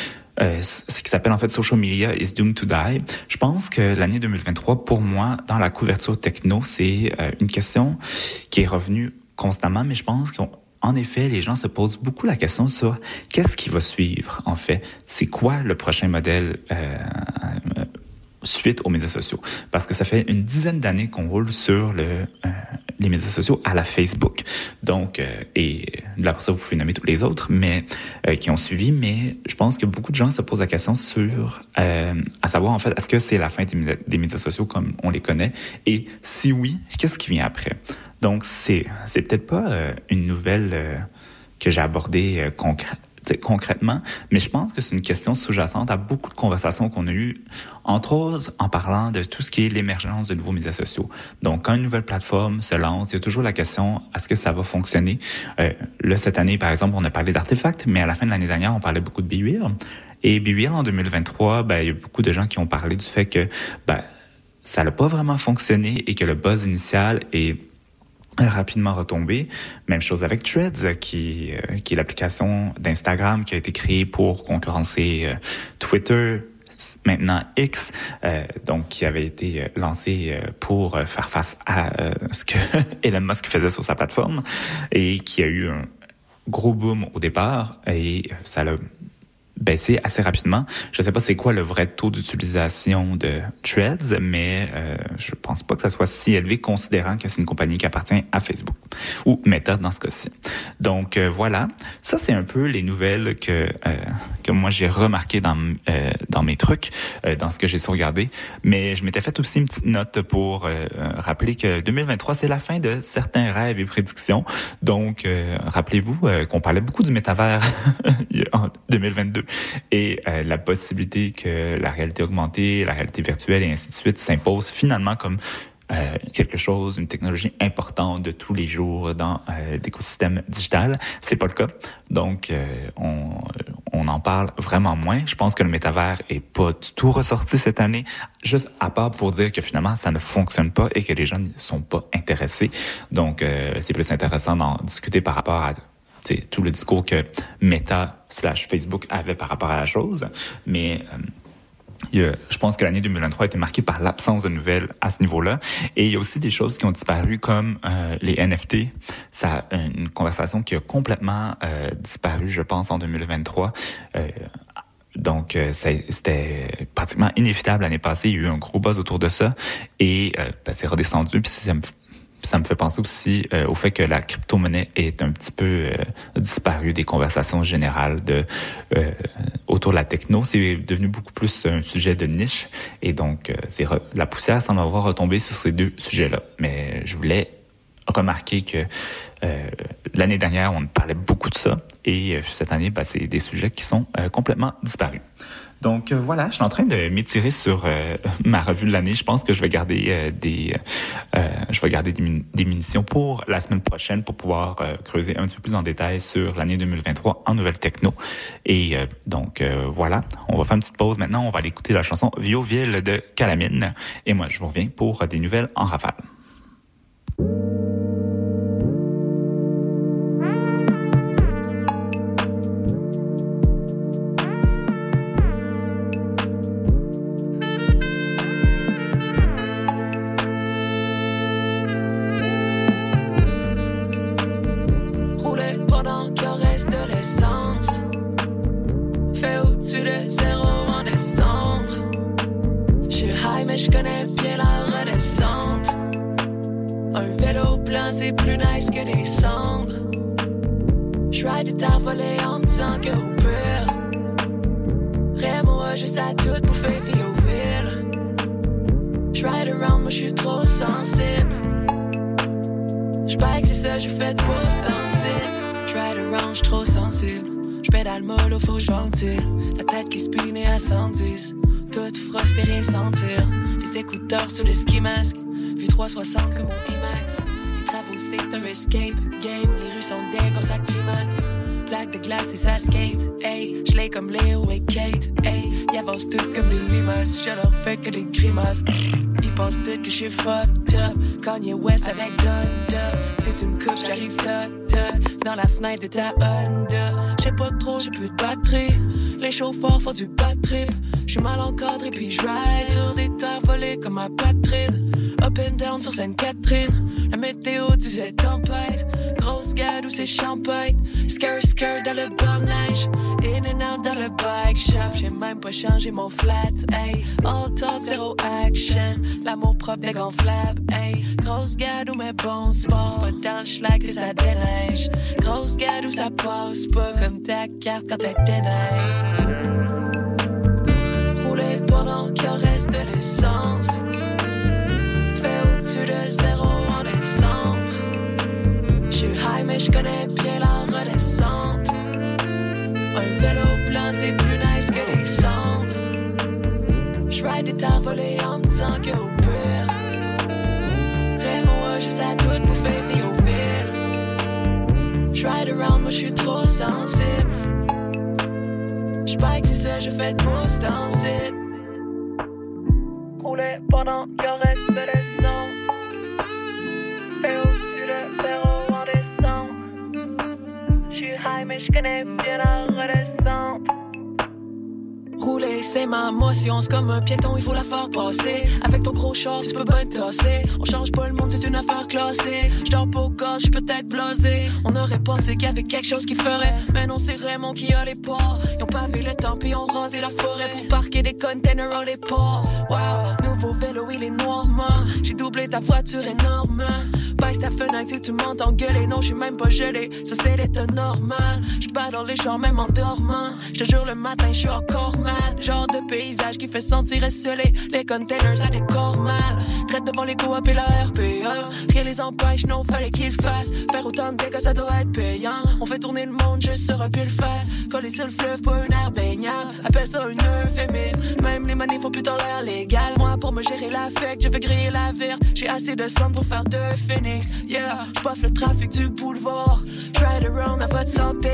Speaker 2: euh, ce qui s'appelle en fait Social Media is Doomed to Die. Je pense que l'année 2023, pour moi, dans la couverture techno, c'est euh, une question qui est revenue constamment, mais je pense qu'en effet, les gens se posent beaucoup la question sur qu'est-ce qui va suivre, en fait. C'est quoi le prochain modèle euh, euh, suite aux médias sociaux? Parce que ça fait une dizaine d'années qu'on roule sur euh, les médias sociaux à la Facebook. Donc, et là, pour ça, vous pouvez nommer tous les autres, mais qui ont suivi. Mais je pense que beaucoup de gens se posent la question sur, à savoir, en fait, est-ce que c'est la fin des médias sociaux comme on les connaît? Et si oui, qu'est-ce qui vient après? Donc, c'est, c'est peut-être pas euh, une nouvelle euh, que j'ai abordée euh, concrètement, mais je pense que c'est une question sous-jacente à beaucoup de conversations qu'on a eues, entre autres en parlant de tout ce qui est l'émergence de nouveaux médias sociaux. Donc, quand une nouvelle plateforme se lance, il y a toujours la question, est-ce que ça va fonctionner? Là, cette année, par exemple, on a parlé d'artefacts, mais à la fin de l'année dernière, on parlait beaucoup de BeReal. Et BeReal, en 2023, ben, il y a beaucoup de gens qui ont parlé du fait que ben, ça n'a pas vraiment fonctionné et que le buzz initial est rapidement retombé. Même chose avec Threads, qui, euh, qui est l'application d'Instagram qui a été créée pour concurrencer euh, Twitter, maintenant X, euh, donc qui avait été lancé pour faire face à ce que Elon Musk faisait sur sa plateforme et qui a eu un gros boom au départ et ça l'a baissé assez rapidement. Je ne sais pas c'est quoi le vrai taux d'utilisation de Threads, mais euh, je pense pas que ça soit si élevé considérant que c'est une compagnie qui appartient à Facebook ou Meta dans ce cas-ci. Donc euh, voilà, ça c'est un peu les nouvelles que euh, que moi j'ai remarqué dans euh, dans mes trucs, euh, dans ce que j'ai sauvegardé. Mais je m'étais fait aussi une petite note pour rappeler que 2023 c'est la fin de certains rêves et prédictions. Donc rappelez-vous qu'on parlait beaucoup du métavers en 2022 et euh, la possibilité que la réalité augmentée, la réalité virtuelle et ainsi de suite s'impose finalement comme euh, quelque chose, une technologie importante de tous les jours dans euh, l'écosystème digital. C'est pas le cas. Donc, on, on en parle vraiment moins. Je pense que le métavers est pas du tout ressorti cette année, juste à part pour dire que finalement, ça ne fonctionne pas et que les gens ne sont pas intéressés. Donc, c'est plus intéressant d'en discuter par rapport à c'est tout le discours que Meta slash Facebook avait par rapport à la chose. Mais euh, je pense que l'année 2023 a été marquée par l'absence de nouvelles à ce niveau-là. Et il y a aussi des choses qui ont disparu comme euh, les NFT. Ça, une conversation qui a complètement euh, disparu, je pense, en 2023. Donc, c'était pratiquement inévitable l'année passée. Il y a eu un gros buzz autour de ça et ben, c'est redescendu. Puis me ça me fait penser aussi euh, au fait que la crypto-monnaie est un petit peu euh, disparue des conversations générales euh, autour de la techno. C'est devenu beaucoup plus un sujet de niche et donc c'est la poussière semble avoir retombé sur ces deux sujets-là. Mais je voulais remarquer que l'année dernière, on parlait beaucoup de ça et cette année, ben, c'est des sujets qui sont complètement disparus. Donc euh, voilà, je suis en train de m'étirer sur euh, ma revue de l'année. Je pense que je vais garder euh, des, je vais garder des, munitions pour la semaine prochaine pour pouvoir creuser un petit peu plus en détail sur l'année 2023 en nouvelles techno. Et donc voilà, on va faire une petite pause maintenant. On va aller écouter la chanson Vioville de Calamine. Et moi, je vous reviens pour des nouvelles en rafale.
Speaker 11: L'amour propre dégonflable. Hey, grosse gade ou mes bons sports. Pas dans le schlag que ça déneige. Grosse gade ou ça passe pas comme ta carte quand elle déneige. Ça, je fais de danser. Rouler pendant qu'il reste le sang. Et au-dessus de zéro en descente. J'suis high, mais j'connais bien la redescente. Rouler, c'est ma motion, c'est comme un piéton, il faut la faire passer. Avec ton gros short, tu peux pas être affaire classée. J'dors pas au gosse, j'suis peut-être blasé. On aurait pensé qu'il y avait quelque chose qui ferait. Mais non, c'est Raymond qui a les ports. Ils ont pas vu le temps, puis ont rasé la forêt pour parquer des containers les ports. Wow, nouveau vélo, il est noir, man. J'ai doublé ta voiture énorme. Baisse ta fenêtre si tu m'entends gueuler. Non, j'suis même pas gelé, ça c'est l'état normal. J'pars dans les gens, même en dormant. J'te jure, le matin, j'suis encore mal. Genre de paysage qui fait sentir esselé. Les containers, ça décore mal. Traite devant les coop et la RPE. Rien les empêche, non, fallait qu'ils fassent. Faire autant de dégâts, ça doit être payant. On fait tourner le monde juste sur un pull face. Coller sur le fleuve, pas une air baignable. Appelle ça une euphémisme. Même les manifs font plus dans l'air légal. Moi, pour me gérer l'affect, je veux griller la verte. J'ai assez de sang pour faire deux phoenix. Yeah, j'boffe le trafic du boulevard. Ride around à votre santé.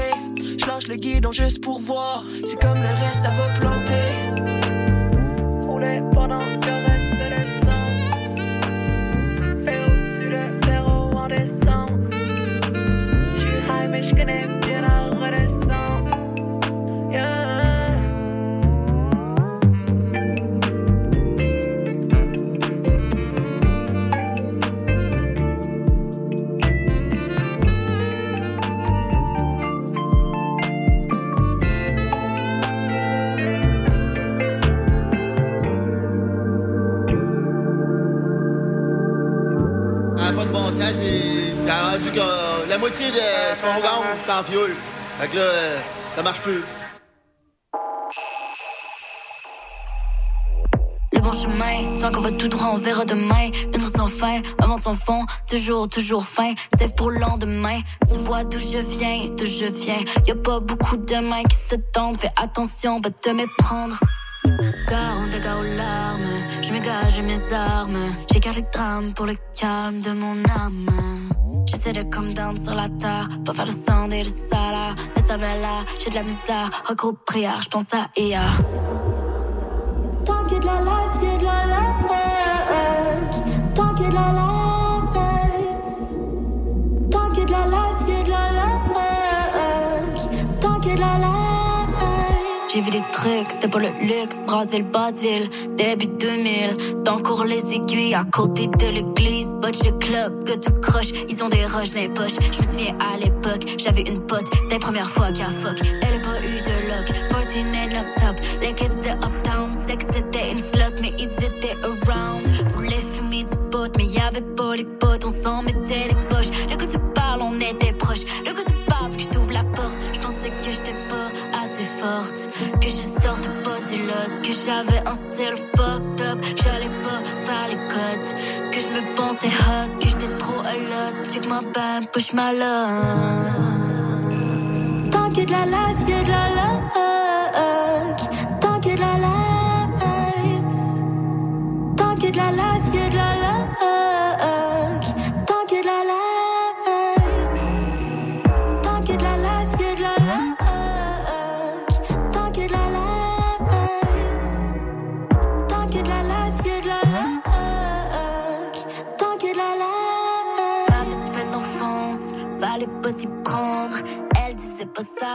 Speaker 11: J'lâche le guidon juste pour voir. C'est comme le reste, ça va planter. Pendant
Speaker 12: moitié de ce qu'on gagne est en fioul. Fait que là, euh, ça marche plus.
Speaker 13: Le bon chemin, tant qu'on va tout droit, on verra demain. Une route sans fin, avant son fond, toujours, toujours fin. Sève pour le lendemain. Tu vois d'où je viens, d'où je viens. Y a pas beaucoup de mains qui se tendent. Fais attention, va te méprendre. Car on dégâts aux larmes. Je m'égage mes armes. J'écarte les drames pour le calme de mon âme. J'essaie de come down sur la terre, pas faire le sang et le salaire. Mais ça va là, j'ai de la misère. Gros prière, je pense à hier. Tant que de la life, c'est de la life. Tant que de la life. Tant que de la life, c'est de la life. Tant que de la life. J'ai vu des trucs, c'était pas le luxe. Brassville, Basseville, début 2000. Dans cours les aiguilles, à côté de l'église. Butch le club, que tu croches. Ils ont des roches dans les poches. Je me souviens à l'époque, j'avais une pote. Des premières fois qu'à fuck. Elle a pas eu de luck. 14 and up top. Les kids de Uptown. Que c'était une slot, mais ils étaient around. Voulais fumer du pot, mais y'avait pas les potes. On s'en mettait les poches. Le coup tu parles, on était proches. Le coup tu parles, que je t'ouvre la porte. Je pensais que j'étais pas assez forte. Que je sortais pas du lot. Que j'avais un style fucked up. J'allais Que me pensais hot. Que j'étais trop a lot. Check ma bam, push ma love. Tant que de la life, c'est de la luck. Tant que de la life.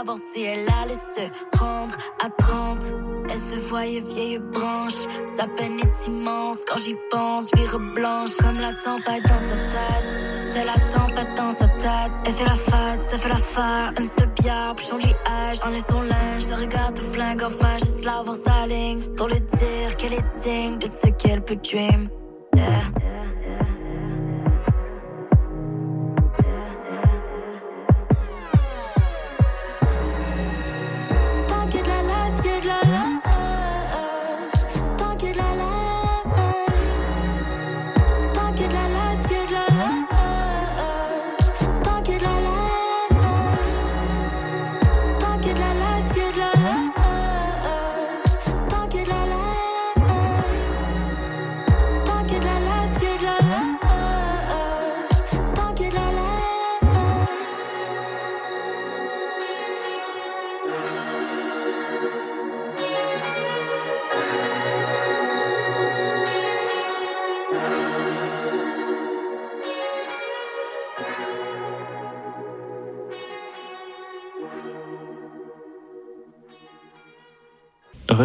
Speaker 13: Savoir elle allait se rendre à 30. Elle se voyait vieille branche. Sa peine est immense quand j'y pense. Vire blanche comme la tempête dans sa tête. C'est la tempête dans sa tête. Elle fait la fête, ça fait l'affaire. Un de bière, puis son liage. Son linge, je regarde tout flingue. Enfin, juste là sa ligne. Pour lui dire qu'elle est digne de ce qu'elle peut dream. Yeah. Life, c'est de la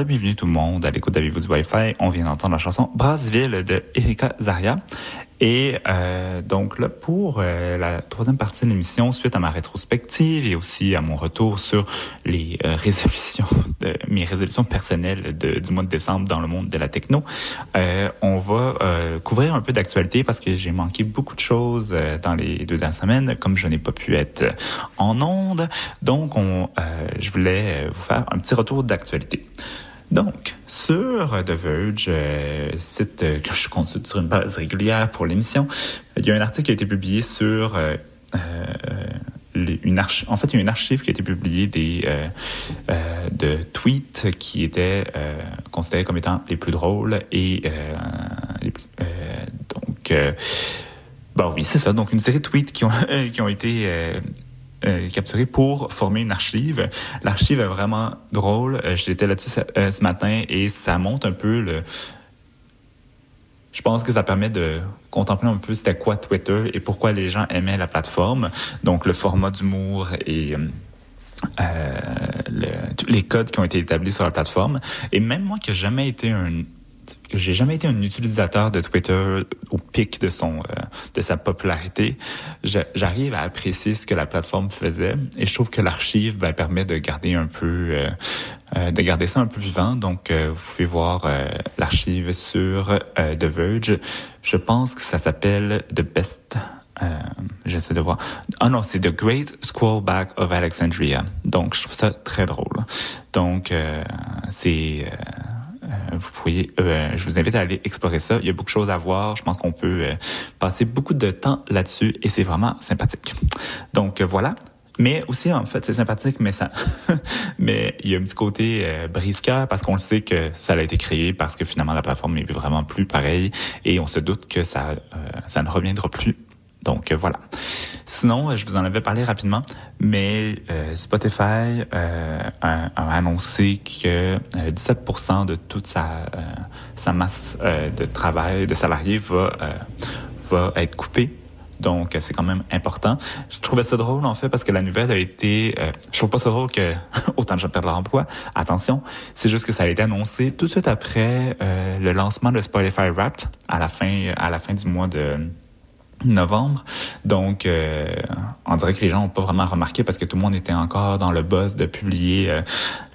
Speaker 2: Bienvenue tout le monde à l'écoute d'Avez-vous du Wi-Fi. On vient d'entendre la chanson Brassville de Erika Zaria. Et euh, donc là, pour euh, la troisième partie de l'émission, suite à ma rétrospective et aussi à mon retour sur les euh, résolutions, de, mes résolutions personnelles du mois de décembre dans le monde de la techno, euh, on va euh, couvrir un peu d'actualité parce que j'ai manqué beaucoup de choses dans les deux dernières semaines, comme je n'ai pas pu être en onde. Donc, on, je voulais vous faire un petit retour d'actualité. Donc, sur The Verge, euh, site euh, que je consulte sur une base régulière pour l'émission, il y a un article qui a été publié sur euh, une en fait, il y a une archive qui a été publiée des de tweets qui étaient considérés comme étant les plus drôles et les, donc Bon oui, c'est ça. Donc une série de tweets qui ont qui ont été euh, capturé pour former une archive. L'archive est vraiment drôle. Euh, J'étais là-dessus ce, euh, ce matin et ça montre un peu le. Je pense que ça permet de contempler un peu c'était quoi Twitter et pourquoi les gens aimaient la plateforme. Donc le format d'humour et euh, le, les codes qui ont été établis sur la plateforme. Et même moi qui n'ai jamais été un j'ai jamais été un utilisateur de Twitter au pic de son euh, de sa popularité. J'arrive à apprécier ce que la plateforme faisait et je trouve que l'archive ben, permet de garder un peu euh, euh, de garder ça un peu vivant. Donc vous pouvez voir l'archive sur The Verge. Je pense que ça s'appelle The Best j'essaie de voir. Ah non, c'est The Great Scrollback of Alexandria. Donc, je trouve ça très drôle. Donc, c'est vous pourriez, euh, je vous invite à aller explorer ça. Il y a beaucoup de choses à voir. Je pense qu'on peut euh, passer beaucoup de temps là-dessus et c'est vraiment sympathique. Donc voilà. Mais aussi, en fait, c'est sympathique, mais ça, mais il y a un petit côté euh, briscard parce qu'on sait que ça a été créé parce que finalement la plateforme n'est vraiment plus pareille et on se doute que ça, ça ne reviendra plus donc euh, voilà. Sinon, euh, je vous en avais parlé rapidement, mais euh, Spotify a, annoncé que 17% de toute sa, sa masse de travail de salariés va, va être coupée donc, c'est quand même important. Je trouvais ça drôle, en fait, parce que la nouvelle a été... Je trouve pas ça drôle que autant de gens perdent leur emploi. Attention, c'est juste que ça a été annoncé tout de suite après le lancement de Spotify Wrapped à la fin, à la fin du mois de novembre. Donc, euh, on dirait que les gens n'ont pas vraiment remarqué parce que tout le monde était encore dans le buzz de publier euh,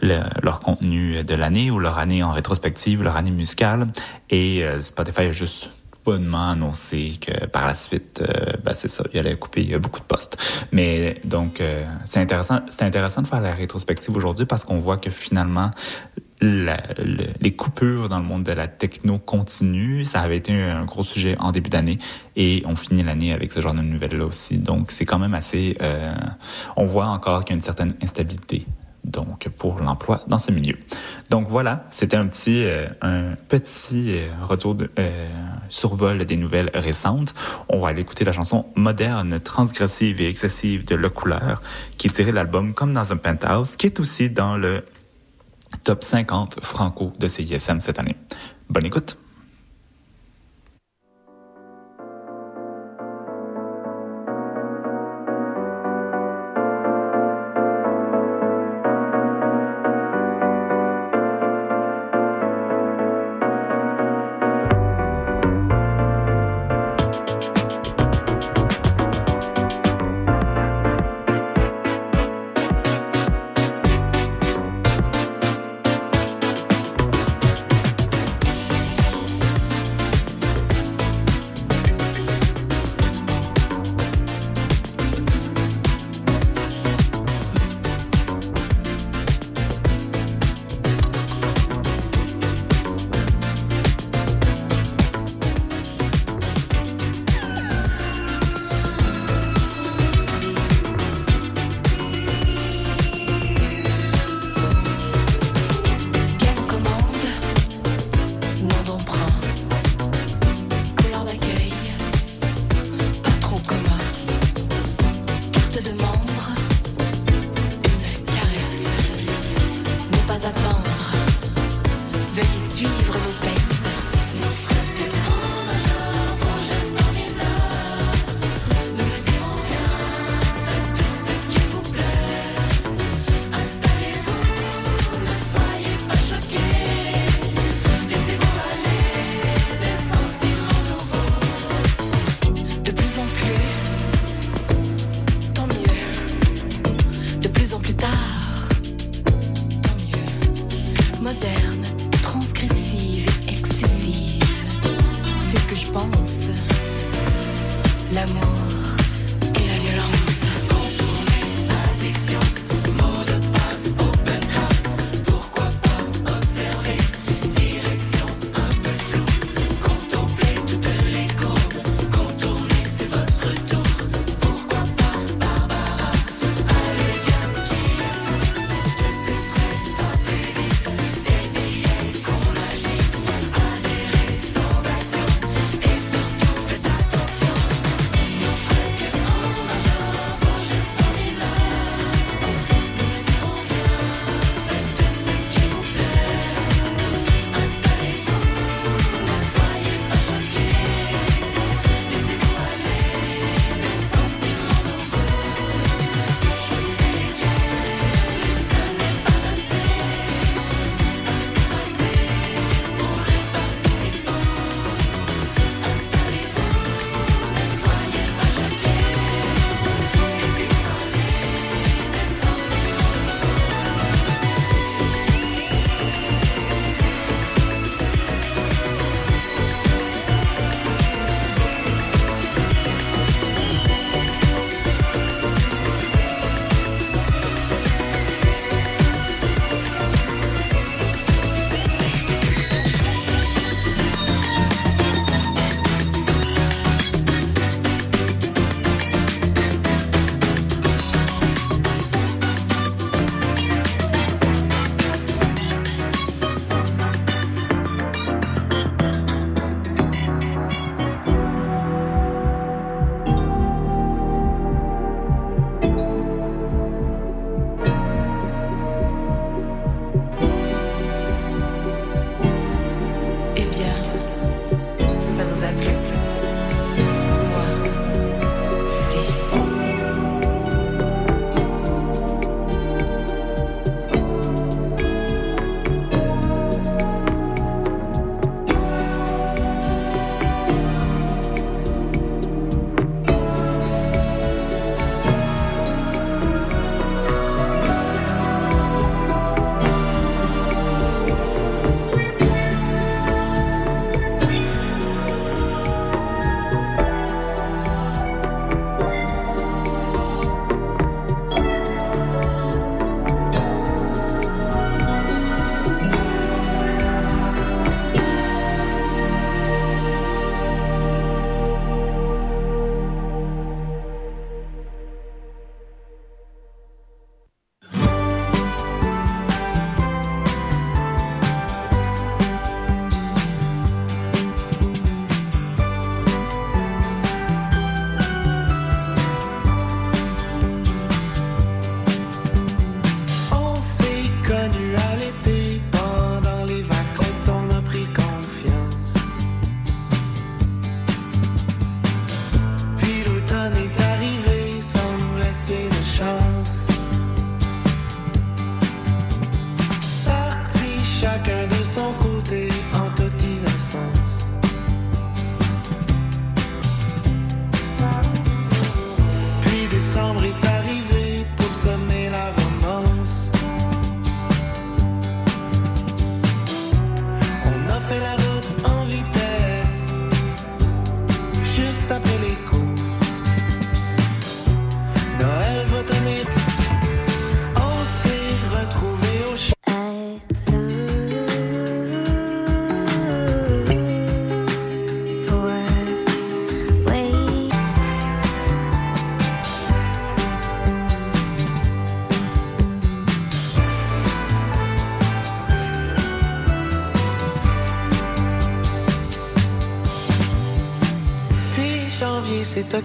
Speaker 2: le, leur contenu de l'année ou leur année en rétrospective, leur année musicale. Et euh, Spotify a juste bonnement annoncé que par la suite, euh, ben c'est ça, il allait couper beaucoup de postes. Mais donc, euh, c'est intéressant, c'est intéressant de faire la rétrospective aujourd'hui parce qu'on voit que finalement, la, le, les coupures dans le monde de la techno continuent. Ça avait été un gros sujet en début d'année et on finit l'année avec ce genre de nouvelles-là aussi. Donc, c'est quand même assez... Euh, on voit encore qu'il y a une certaine instabilité donc pour l'emploi dans ce milieu. Donc voilà, c'était un petit euh, un petit euh, retour de euh, survol des nouvelles récentes. On va aller écouter la chanson moderne, transgressive et excessive de Le Couleur, qui est tirée de l'album Comme dans un penthouse, qui est aussi dans le top 50 franco de CISM cette année. Bonne écoute.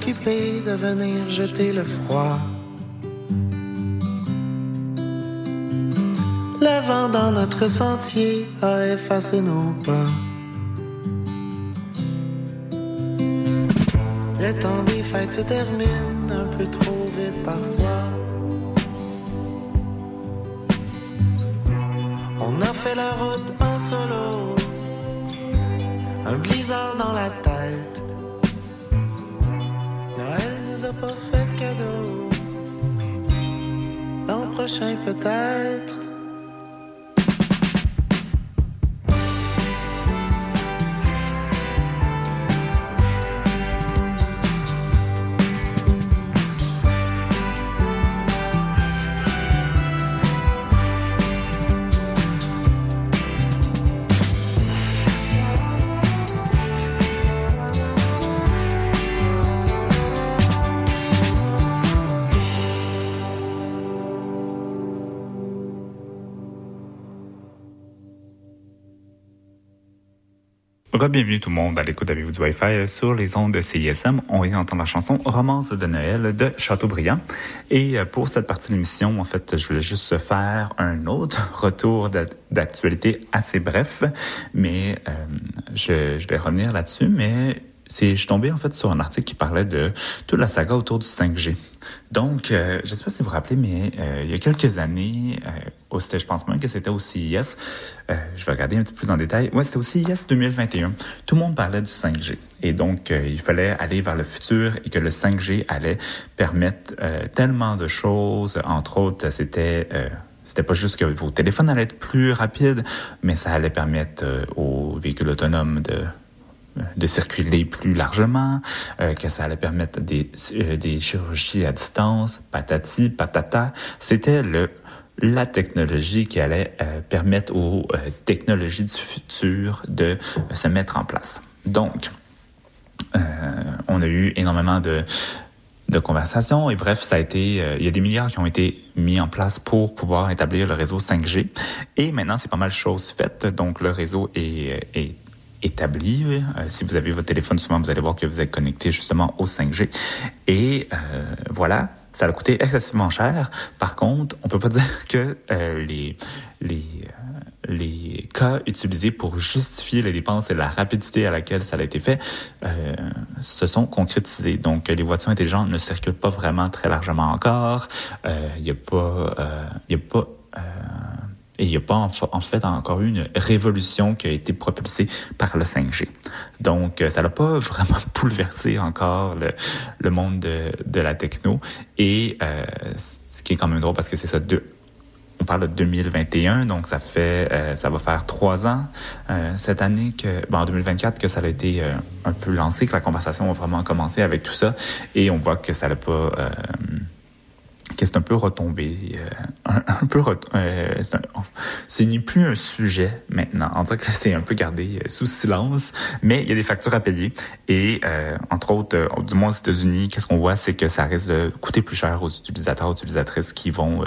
Speaker 14: De venir jeter le froid. Le vent dans notre sentier a effacé nos pas. Le temps des fêtes se termine un peu trop vite parfois. On a fait la route en solo, un blizzard dans la tête. Nous a pas fait de cadeau. L'an prochain peut-être.
Speaker 2: Bienvenue tout le monde à l'écoute avec vous du Wi-Fi sur les ondes de CISM. On vient d'entendre la chanson Romance de Noël de Chateaubriand. Et euh, pour cette partie de l'émission, en fait, je voulais juste faire un autre retour d'actualité assez bref, mais euh, je, je vais revenir là-dessus, mais c'est, je suis tombé en fait sur un article qui parlait de toute la saga autour du 5G. Donc, euh, je ne sais pas si vous vous rappelez, mais euh, il y a quelques années, euh, je pense même que c'était au CIS, euh, je vais regarder un petit peu plus en détail, ouais, c'était au CIS 2021, tout le monde parlait du 5G. Et donc, euh, il fallait aller vers le futur et que le 5G allait permettre tellement de choses, entre autres, c'était... C'était pas juste que vos téléphones allaient être plus rapides, mais ça allait permettre aux véhicules autonomes de de circuler plus largement, euh, que ça allait permettre des, euh, des chirurgies à distance, patati, patata. C'était le la technologie qui allait euh, permettre aux technologies du futur de se mettre en place. Donc, on a eu énormément de, de conversations et bref, ça a été, il y a des milliards qui ont été mis en place pour pouvoir établir le réseau 5G et maintenant c'est pas mal chose faite, donc le réseau est établi. Euh, si vous avez votre téléphone, souvent vous allez voir que vous êtes connecté justement au 5G. Et euh, voilà, ça a coûté excessivement cher. Par contre, on peut pas dire que euh, les les euh, les cas utilisés pour justifier les dépenses et la rapidité à laquelle ça a été fait euh, se sont concrétisés. Donc, les voitures intelligentes ne circulent pas vraiment très largement encore. Il n'y a pas, il y a pas et il n'y a pas en, fait encore eu une révolution qui a été propulsée par le 5G. Donc, euh, ça n'a pas vraiment bouleversé encore le, le monde de, de, la techno. Et euh, ce qui est quand même drôle parce que c'est ça, deux, on parle de 2021, donc ça fait, euh, ça va faire trois ans euh, cette année que, bon, en 2024 que ça a été euh, un peu lancé, que la conversation a vraiment commencé avec tout ça, et on voit que ça n'a pas que c'est un peu retombé, euh, un, peu euh, c'est ni plus un sujet maintenant. En tout cas, c'est un peu gardé euh, sous silence, mais il y a des factures à payer et entre autres, du moins aux États-Unis, qu'est-ce qu'on voit, c'est que ça risque de coûter plus cher aux utilisateurs, utilisatrices qui vont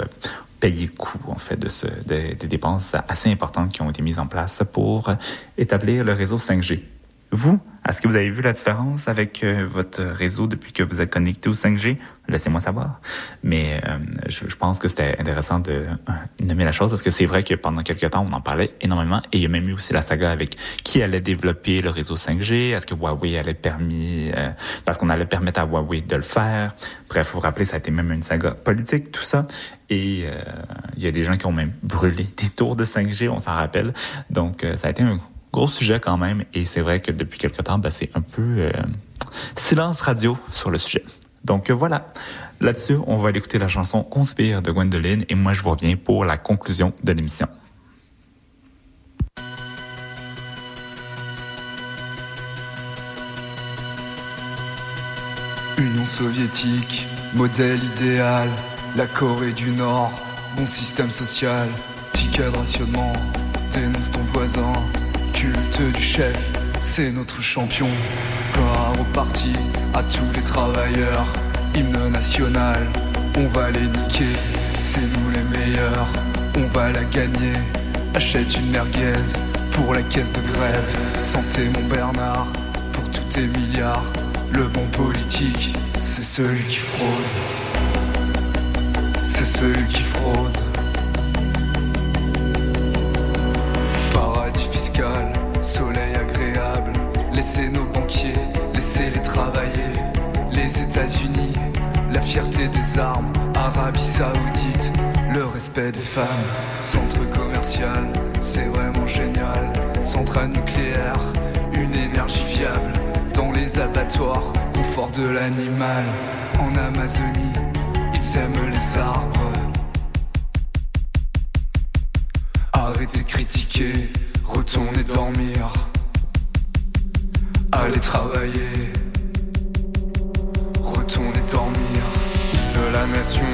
Speaker 2: payer le coût en fait de ce des dépenses assez importantes qui ont été mises en place pour établir le réseau 5G. Vous, est-ce que vous avez vu la différence avec euh, votre réseau depuis que vous êtes connecté au 5G? Laissez-moi savoir. Mais euh, je, je, pense que c'était intéressant de euh, nommer la chose parce que c'est vrai que pendant quelques temps, on en parlait énormément et il y a même eu aussi la saga avec qui allait développer le réseau 5G. Est-ce que Huawei allait permis, parce qu'on allait permettre à Huawei de le faire. Bref, vous vous rappelez, ça a été même une saga politique, tout ça. Et il y a des gens qui ont même brûlé des tours de 5G, on s'en rappelle. Donc, ça a été un Gros sujet quand même, et c'est vrai que depuis quelque temps, ben, c'est un peu euh, silence radio sur le sujet. Donc euh, voilà, là-dessus, on va aller écouter la chanson Conspire de Gwendoline, et moi je vous reviens pour la conclusion de l'émission.
Speaker 15: Union soviétique, modèle idéal, la Corée du Nord, bon système social, rationnement, dénonce ton voisin, culte du chef, c'est notre champion. Gloire au parti, à tous les travailleurs, hymne national, on va les niquer, c'est nous les meilleurs, on va la gagner. Achète une merguez pour la caisse de grève, santé mon Bernard, pour tous tes milliards, Le bon politique, c'est celui qui fraude. C'est celui qui fraude. Paradis fiscal, soleil agréable. Laissez nos banquiers, laissez-les travailler. Les États-Unis, la fierté des armes. Arabie Saoudite, le respect des femmes. Centre commercial, c'est vraiment génial. Centrale nucléaire, une énergie fiable. Dans les abattoirs, confort de l'animal. En Amazonie, ils aiment les arbres. Arrêtez de critiquer, retournez dormir. Allez travailler, retournez dormir.
Speaker 16: Vive la nation,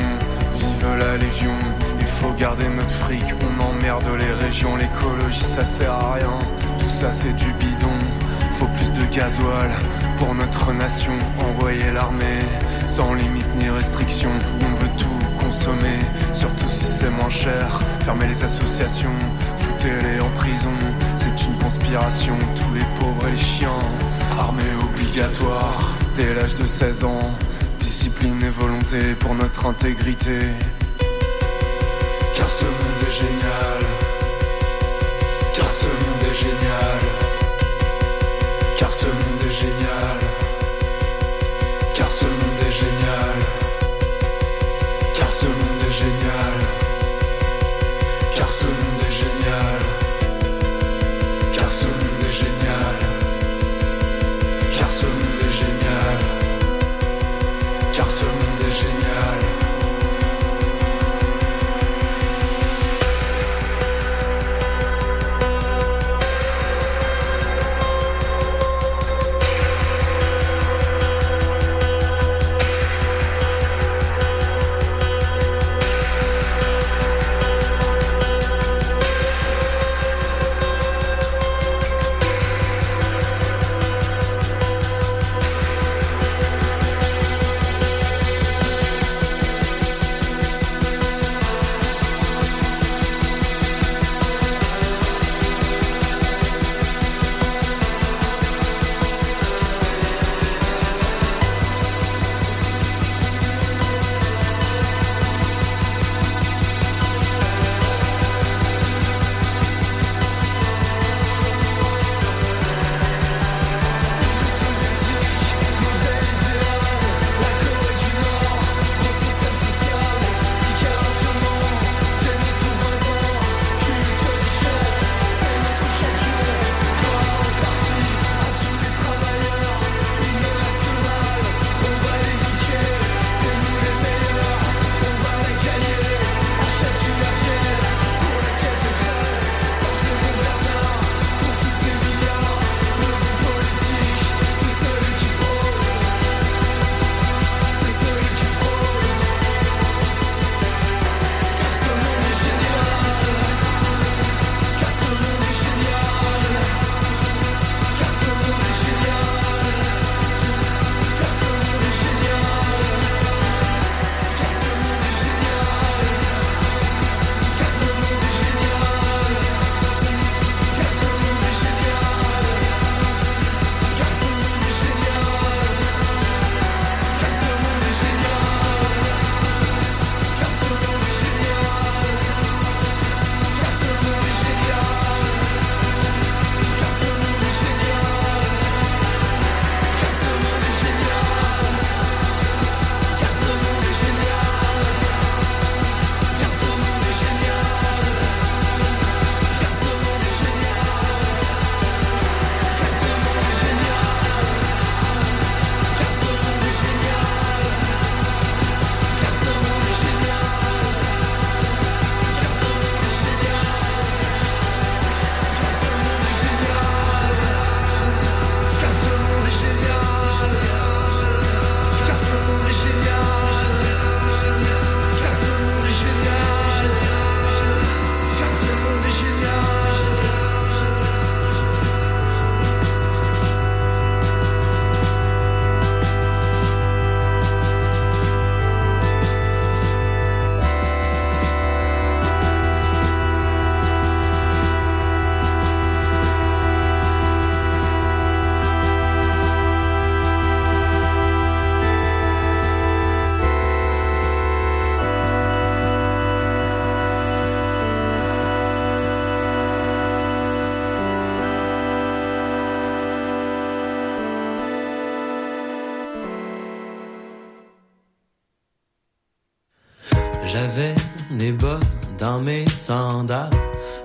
Speaker 16: vive la légion. Il faut garder notre fric, on emmerde les régions. L'écologie ça sert à rien, tout ça c'est du bidon. Faut plus de gasoil pour notre nation. Envoyer l'armée sans limite ni restriction. On veut tout consommer, surtout si c'est moins cher. Fermer les associations, foutez-les en prison. C'est une conspiration, tous les pauvres et les chiens. Armée obligatoire dès l'âge de 16 ans. Discipline et volonté pour notre intégrité.
Speaker 15: Car ce monde est génial. Car ce monde est génial. Car ce monde est génial.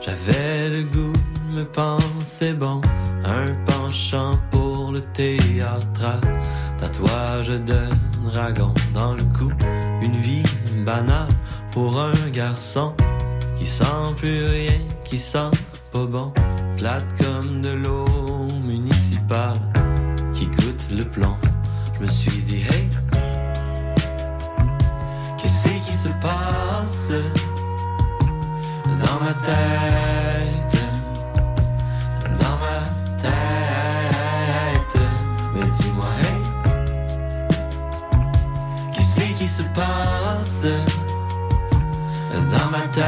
Speaker 17: J'avais le goût de me penser bon. Un penchant pour le théâtral. Tatouage de dragon se passe dans ma tête?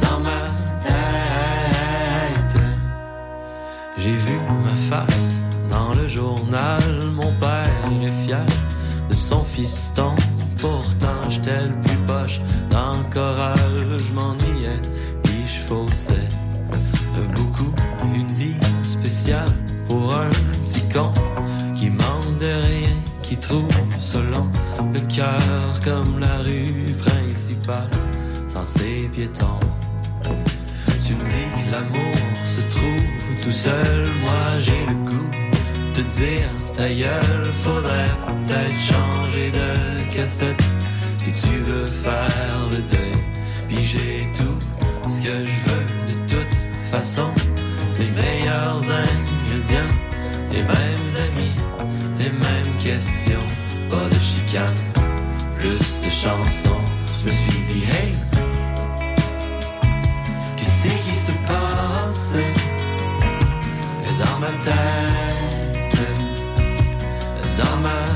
Speaker 17: Dans ma tête. J'ai vu ma face dans le journal. Mon père est fier de son fiston. Pourtant, j'étais le plus poche dans le choral. Je m'ennuyais, puis je faussais. Beaucoup, une vie spéciale pour un petit con le cœur comme la rue principale sans ses piétons. Tu me dis que l'amour se trouve tout seul, moi j'ai le goût de dire ta gueule, faudrait peut-être changer de cassette si tu veux faire le deuil. Puis j'ai tout ce que je veux de toute façon, les meilleurs ingrédients, les mêmes amis, les mêmes questions, pas de chicane, plus de chansons. Je me suis dit hey. Qu'est-ce qui se passe? Dans ma tête? Dans ma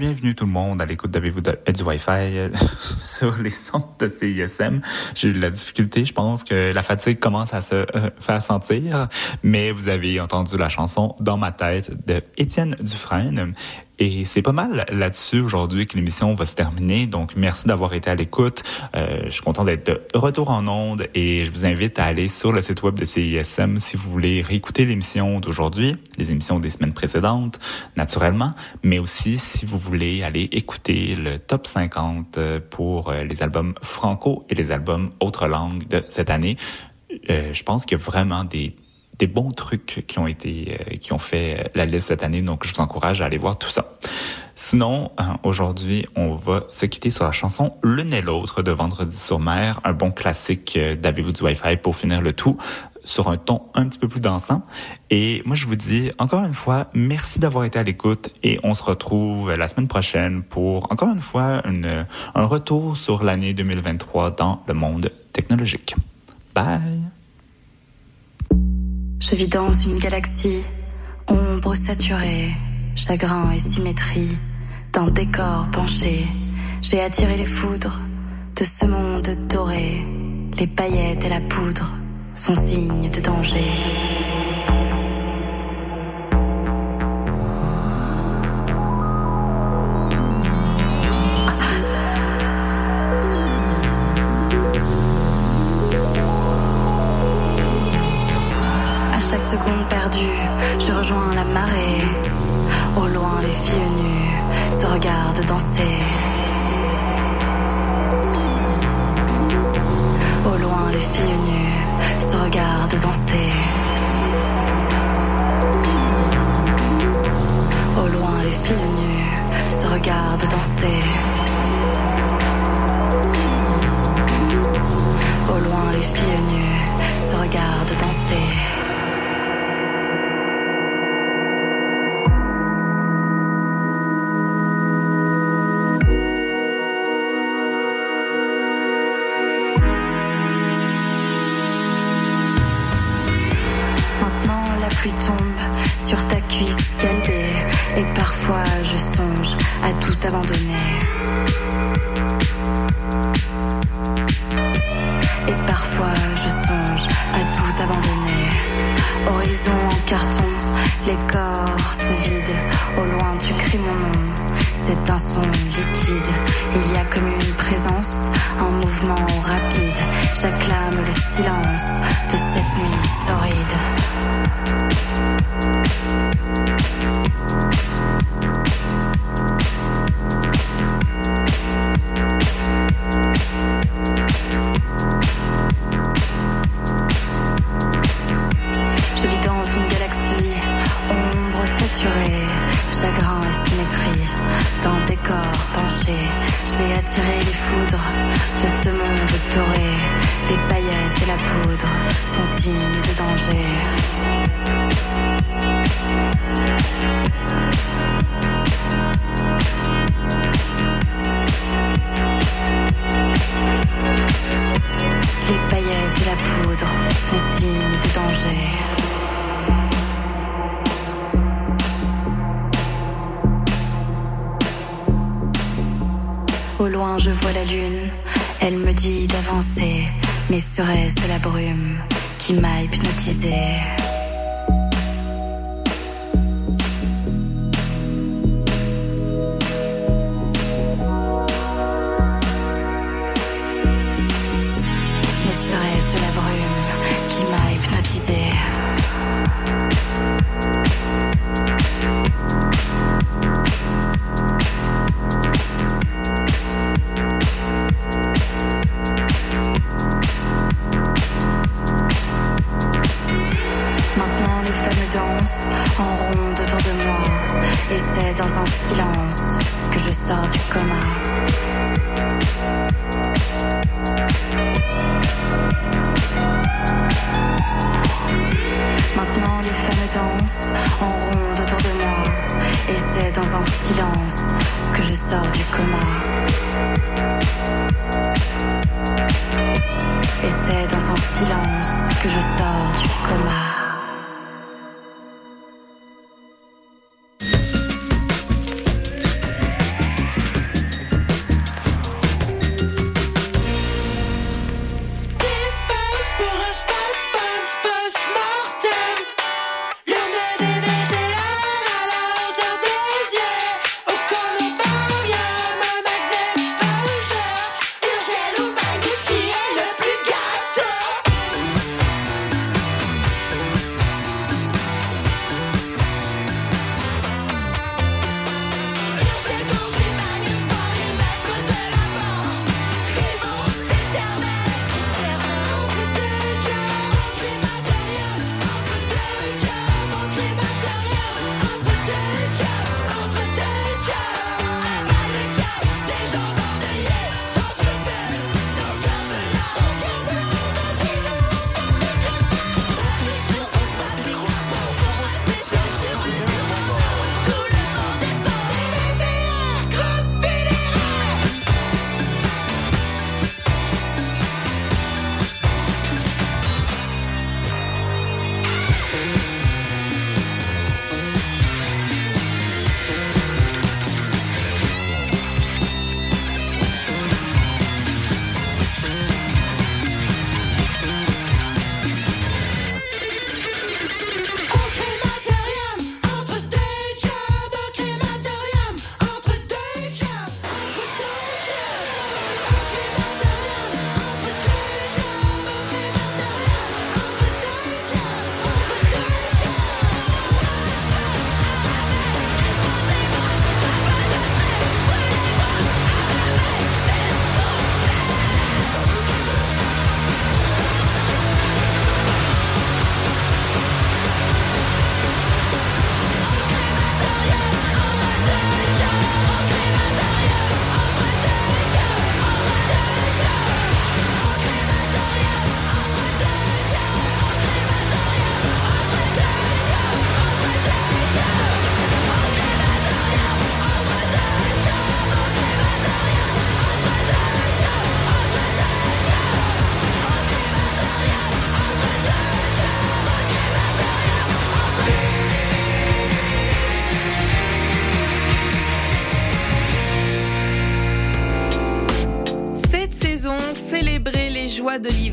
Speaker 2: Re-bienvenue tout le monde à l'écoute de- du Wi-Fi euh, sur les centres de CISM. J'ai eu de la difficulté, je pense que la fatigue commence à se euh, faire sentir, mais vous avez entendu la chanson Dans ma tête de Étienne Dufresne. Et c'est pas mal là-dessus aujourd'hui que l'émission va se terminer. Donc, merci d'avoir été à l'écoute. Euh, je suis content d'être de retour en onde et je vous invite à aller sur le site web de CISM si vous voulez réécouter l'émission d'aujourd'hui, les émissions des semaines précédentes, naturellement, mais aussi si vous voulez aller écouter le top 50 pour euh, les albums franco et les albums autres langues de cette année. Euh, je pense qu'il y a vraiment des des bons trucs qui ont été euh, qui ont fait la liste cette année donc je vous encourage à aller voir tout ça. Sinon euh, aujourd'hui, on va se quitter sur la chanson L'une et l'autre de Vendredi sur mer, un bon classique euh, d'Avez-vous du Wi-Fi pour finir le tout sur un ton un petit peu plus dansant. Et moi, je vous dis encore une fois, merci d'avoir été à l'écoute et on se retrouve la semaine prochaine pour encore une fois un retour sur l'année 2023 dans le monde technologique. Bye!
Speaker 13: Je vis dans une galaxie, ombre saturée, chagrin et symétrie, d'un décor penché. J'ai attiré les foudres de ce monde doré. Les paillettes et la poudre sont signes de danger.
Speaker 18: Danser.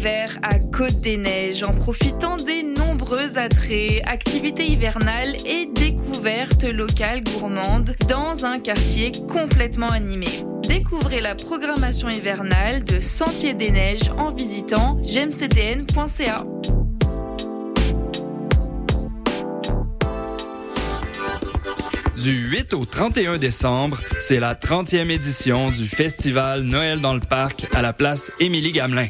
Speaker 18: À
Speaker 19: Côte des Neiges en profitant des nombreux attraits, activités hivernales et découvertes locales gourmandes dans un quartier complètement animé. Découvrez la programmation hivernale de Sentier des Neiges en visitant gemcdn.ca.
Speaker 20: Du 8 au 31 décembre, c'est la 30e édition du festival Noël dans le parc à la place Émilie Gamelin.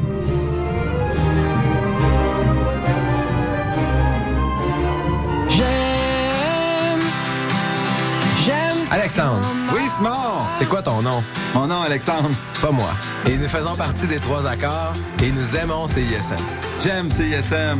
Speaker 21: Alexandre.
Speaker 22: Oui, Simon.
Speaker 21: C'est quoi ton nom?
Speaker 22: Mon nom, Alexandre.
Speaker 21: Pas moi. Et nous faisons partie des trois accords et nous aimons CISM.
Speaker 22: J'aime CISM.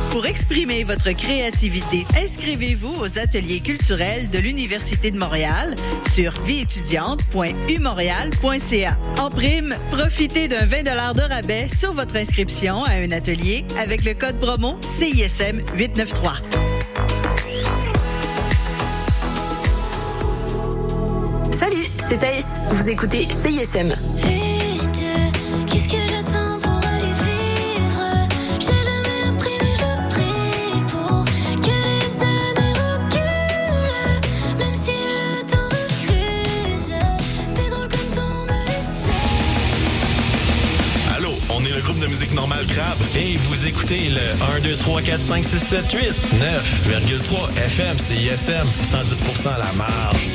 Speaker 23: Pour exprimer votre créativité, inscrivez-vous aux ateliers culturels de l'Université de Montréal sur vieétudiante.umontréal.ca. En prime, profitez d'un 20 de rabais sur votre inscription à un atelier avec le code promo CISM 893.
Speaker 5: Salut, c'est Thaïs. Vous écoutez CISM.
Speaker 24: De musique normale Crabe. Et vous écoutez le 1, 2, 3, 4, 5, 6, 7, 8, 9,3 FM, CISM, 110% à la marge.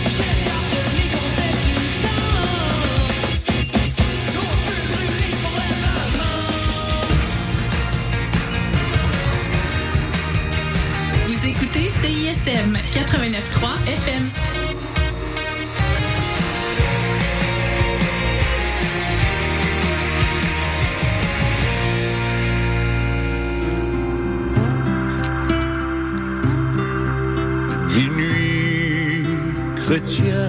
Speaker 25: Vous écoutez CISM 89.3 FM.
Speaker 26: que.